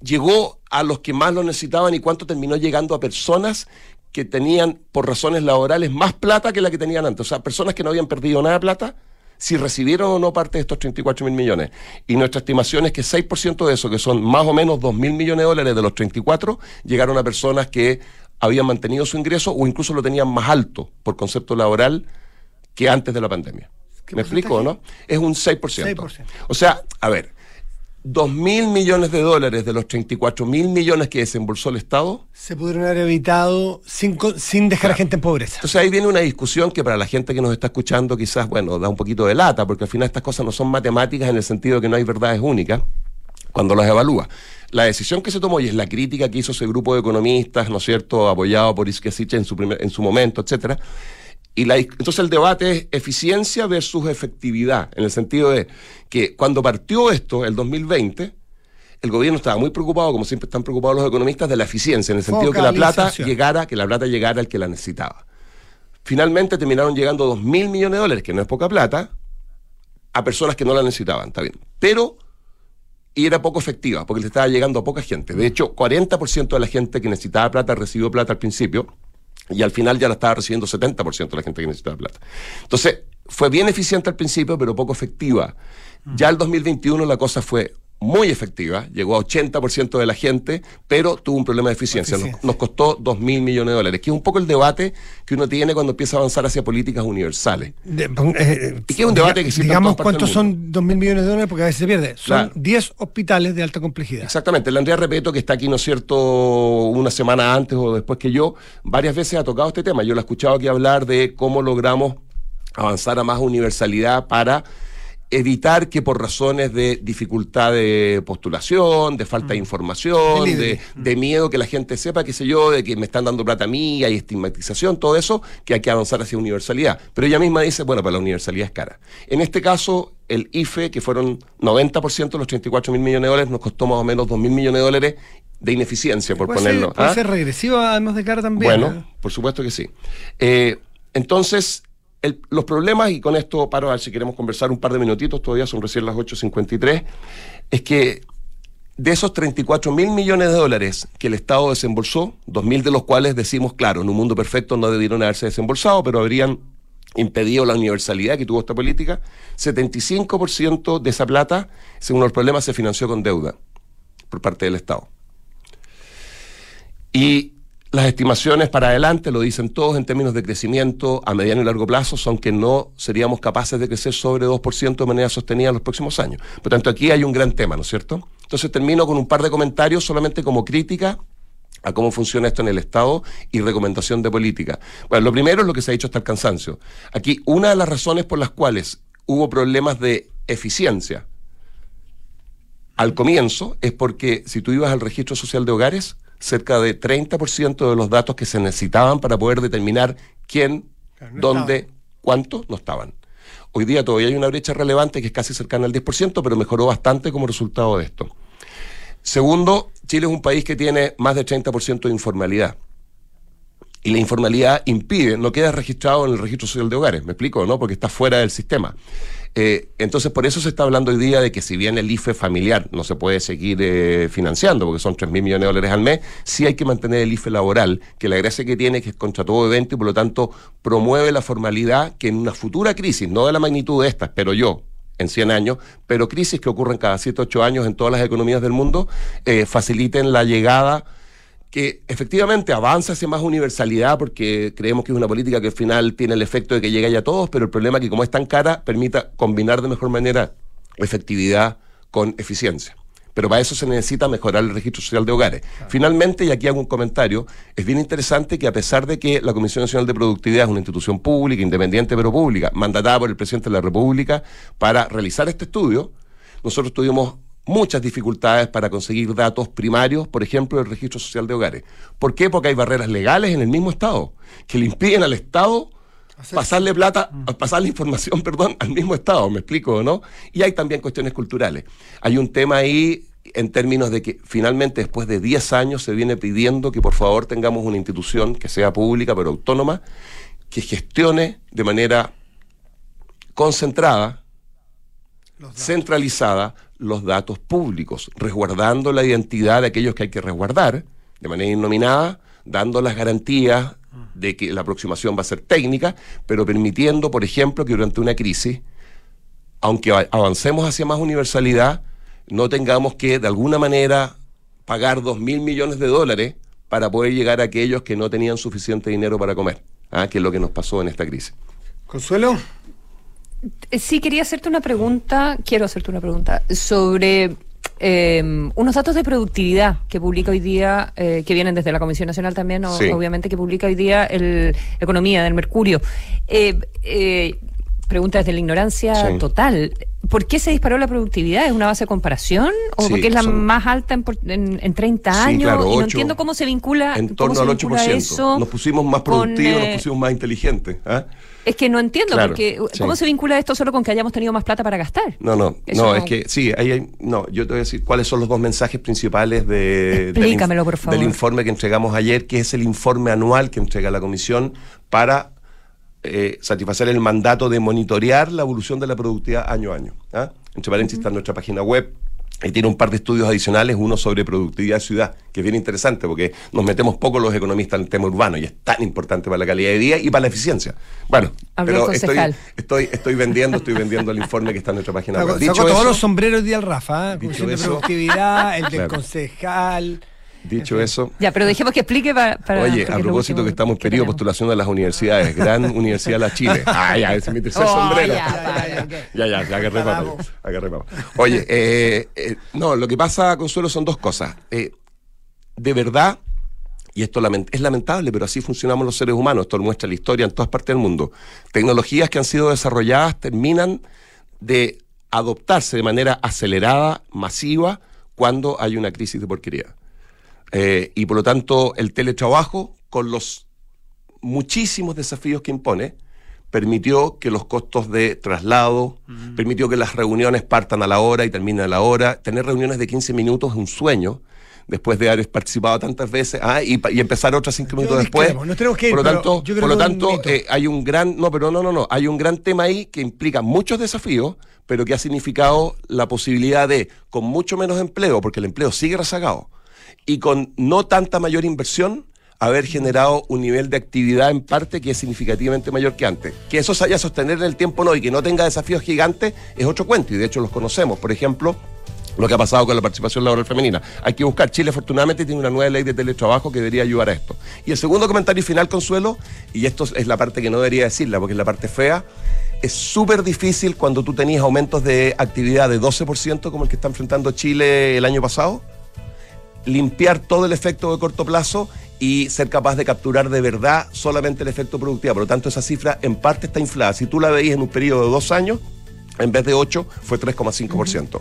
llegó a los que más lo necesitaban y cuánto terminó llegando a personas que tenían por razones laborales más plata que la que tenían antes. O sea, personas que no habían perdido nada de plata, si recibieron o no parte de estos 34 mil millones. Y nuestra estimación es que 6% de eso, que son más o menos 2 mil millones de dólares de los 34, llegaron a personas que habían mantenido su ingreso o incluso lo tenían más alto por concepto laboral que antes de la pandemia. ¿Me explico o no? Es un 6%. O sea, a ver, 2 mil millones de dólares de los 34 mil millones que desembolsó el Estado. Se pudieron haber evitado sin, sin dejar a gente en pobreza. Entonces ahí viene una discusión que para la gente que nos está escuchando quizás, bueno, da un poquito de lata, porque al final estas cosas no son matemáticas en el sentido de que no hay verdades únicas cuando las evalúa. La decisión que se tomó y es la crítica que hizo ese grupo de economistas, ¿no es cierto?, apoyado por Isquesiche en su, en su momento, etcétera, y la, entonces el debate es eficiencia versus efectividad, en el sentido de que cuando partió esto, el 2020, el gobierno estaba muy preocupado, como siempre están preocupados los economistas, de la eficiencia, en el sentido que la plata llegara, que la plata llegara al que la necesitaba. Finalmente terminaron llegando 2 mil millones de dólares, que no es poca plata, a personas que no la necesitaban, está bien. Pero, y era poco efectiva, porque le estaba llegando a poca gente. De hecho, 40% de la gente que necesitaba plata recibió plata al principio, y al final ya la estaba recibiendo 70% de la gente que necesitaba plata. Entonces, fue bien eficiente al principio, pero poco efectiva. Ya el 2021 la cosa fue muy efectiva, llegó a 80% de la gente, pero tuvo un problema de eficiencia. Nos, costó 2 mil millones de dólares, que es un poco el debate que uno tiene cuando empieza a avanzar hacia políticas universales. Eh, y que es un debate que Digamos cuántos son 2 mil millones de dólares, porque a veces se pierde. Son 10 hospitales de alta complejidad. Exactamente. El Andrea Repeto, que está aquí, ¿no es cierto?, una semana antes o después que yo, varias veces ha tocado este tema. Yo lo he escuchado aquí hablar de cómo logramos avanzar a más universalidad para evitar que por razones de dificultad de postulación, de falta de mm. información, de, miedo que la gente sepa, qué sé yo, de que me están dando plata a mí, hay estigmatización, todo eso, que hay que avanzar hacia universalidad. Pero ella misma dice, bueno, pues la universalidad es cara. En este caso, el IFE, que fueron 90% de los 34 mil millones de dólares, nos costó más o menos 2 mil millones de dólares de ineficiencia, por ponerlo. puede ¿ah? ser regresiva además de cara también. Bueno, ¿eh? por supuesto que sí. Eh, entonces, los problemas, y con esto paro a ver si queremos conversar un par de minutitos, todavía son recién las 8.53, es que de esos 34 mil millones de dólares que el Estado desembolsó, 2 mil de los cuales decimos, claro, en un mundo perfecto no debieron haberse desembolsado, pero habrían impedido la universalidad que tuvo esta política, 75% de esa plata, según los problemas, se financió con deuda por parte del Estado. Y las estimaciones para adelante, lo dicen todos en términos de crecimiento a mediano y largo plazo, son que no seríamos capaces de crecer sobre 2% de manera sostenida en los próximos años. Por tanto, aquí hay un gran tema, ¿no es cierto? Entonces termino con un par de comentarios solamente como crítica a cómo funciona esto en el Estado y recomendación de política. Bueno, lo primero es lo que se ha dicho hasta el cansancio. Aquí, una de las razones por las cuales hubo problemas de eficiencia al comienzo es porque si tú ibas al registro social de hogares, cerca de 30% de los datos que se necesitaban para poder determinar quién, dónde, cuánto no estaban. Hoy día todavía hay una brecha relevante que es casi cercana al 10%, pero mejoró bastante como resultado de esto. Segundo, Chile es un país que tiene más de 30% de informalidad. Y la informalidad impide, no queda registrado en el registro social de hogares, me explico, ¿no? Porque está fuera del sistema. Eh, entonces, por eso se está hablando hoy día de que si bien el IFE familiar no se puede seguir eh, financiando, porque son 3 mil millones de dólares al mes, sí hay que mantener el IFE laboral, que la gracia que tiene es que es contra todo evento y por lo tanto promueve la formalidad que en una futura crisis, no de la magnitud de esta, espero yo, en 100 años, pero crisis que ocurren cada 7, 8 años en todas las economías del mundo, eh, faciliten la llegada que efectivamente avanza hacia más universalidad porque creemos que es una política que al final tiene el efecto de que llegue a todos, pero el problema es que como es tan cara, permita combinar de mejor manera efectividad con eficiencia. Pero para eso se necesita mejorar el registro social de hogares. Finalmente, y aquí hago un comentario, es bien interesante que a pesar de que la Comisión Nacional de Productividad es una institución pública, independiente pero pública, mandatada por el presidente de la República para realizar este estudio, nosotros tuvimos muchas dificultades para conseguir datos primarios, por ejemplo, del registro social de hogares. ¿Por qué? Porque hay barreras legales en el mismo Estado que le impiden al Estado pasarle plata, mm. pasarle información, perdón, al mismo Estado, ¿me explico o no? Y hay también cuestiones culturales. Hay un tema ahí en términos de que finalmente después de 10 años se viene pidiendo que por favor tengamos una institución que sea pública pero autónoma, que gestione de manera concentrada, centralizada, los datos públicos, resguardando la identidad de aquellos que hay que resguardar de manera innominada, dando las garantías de que la aproximación va a ser técnica, pero permitiendo, por ejemplo, que durante una crisis, aunque avancemos hacia más universalidad, no tengamos que de alguna manera pagar dos mil millones de dólares para poder llegar a aquellos que no tenían suficiente dinero para comer, ¿ah? que es lo que nos pasó en esta crisis. Consuelo. Eh, sí, quería hacerte una pregunta, quiero hacerte una pregunta sobre eh, unos datos de productividad que publica hoy día, eh, que vienen desde la Comisión Nacional también, obviamente, que publica hoy día el Economía del Mercurio. pregunta desde la ignorancia total. ¿Por qué se disparó la productividad? ¿Es una base de comparación? ¿O porque es la más alta en, 30 años? y no entiendo cómo se vincula. En torno al 8%. nos pusimos más productivos, nos pusimos más inteligentes. ¿ah? Es que no entiendo, porque ¿cómo se vincula esto solo con que hayamos tenido más plata para gastar? No, no, no, es que sí, ahí hay, no, yo te voy a decir cuáles son los dos mensajes principales de, Explícamelo, por favor. del informe que entregamos ayer, que es el informe anual que entrega la Comisión para eh, satisfacer el mandato de monitorear la evolución de la productividad año a año. ¿ah? Entre paréntesis está en nuestra página web y tiene un par de estudios adicionales, uno sobre productividad de ciudad, que es bien interesante porque nos metemos poco los economistas en el tema urbano y es tan importante para la calidad de vida y para la eficiencia. Bueno, pero estoy, estoy, estoy, vendiendo, estoy vendiendo el informe que está en nuestra página web. Dicho todos los sombreros día al Rafa, ¿eh? Dicho de productividad, el del concejal. Dicho eso. Ya, pero dejemos que explique para. Oye, a propósito que estamos en periodo de postulación de las universidades, Gran Universidad de la Chile. Ah, ya, ese es mi tercer oh, sombrero. Ya, ya, ya, ya, agarré Agarré Oye, eh, eh, no, lo que pasa, Consuelo, son dos cosas. Eh, de verdad, y esto es lamentable, pero así funcionamos los seres humanos, esto lo muestra la historia en todas partes del mundo. Tecnologías que han sido desarrolladas terminan de adoptarse de manera acelerada, masiva, cuando hay una crisis de porquería. Eh, y por lo tanto, el teletrabajo, con los muchísimos desafíos que impone, permitió que los costos de traslado, permitió que las reuniones partan a la hora y terminen a la hora. Tener reuniones de 15 minutos es un sueño, después de haber participado tantas veces, ah, y, empezar otras cinco minutos después. por lo tanto, por lo tanto eh, hay un gran, no, pero no, no, no, hay un gran tema ahí que implica muchos desafíos, pero que ha significado la posibilidad de, con mucho menos empleo, porque el empleo sigue rezagado, y con no tanta mayor inversión, haber generado un nivel de actividad en parte que es significativamente mayor que antes. Que eso se haya sostener en el tiempo no y que no tenga desafíos gigantes es otro cuento y de hecho los conocemos. Por ejemplo, lo que ha pasado con la participación laboral femenina. Hay que buscar. Chile afortunadamente tiene una nueva ley de teletrabajo que debería ayudar a esto. Y el segundo comentario final, Consuelo, y esto es la parte que no debería decirla porque es la parte fea, es súper difícil cuando tú tenías aumentos de actividad de 12% como el que está enfrentando Chile el año pasado limpiar todo el efecto de corto plazo y ser capaz de capturar de verdad solamente el efecto productivo. Por lo tanto, esa cifra en parte está inflada. Si tú la veías en un periodo de dos años, en vez de 8, fue 3,5%.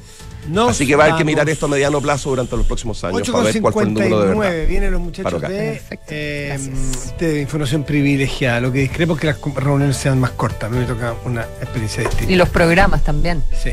Así que va a haber que mirar esto a mediano plazo durante los próximos años para ver cuál fue el número de verdad. Vienen los muchachos de, eh, de, información privilegiada. Lo que discrepo es que las reuniones sean más cortas. A mí me toca una experiencia distinta. Y los programas también. Sí.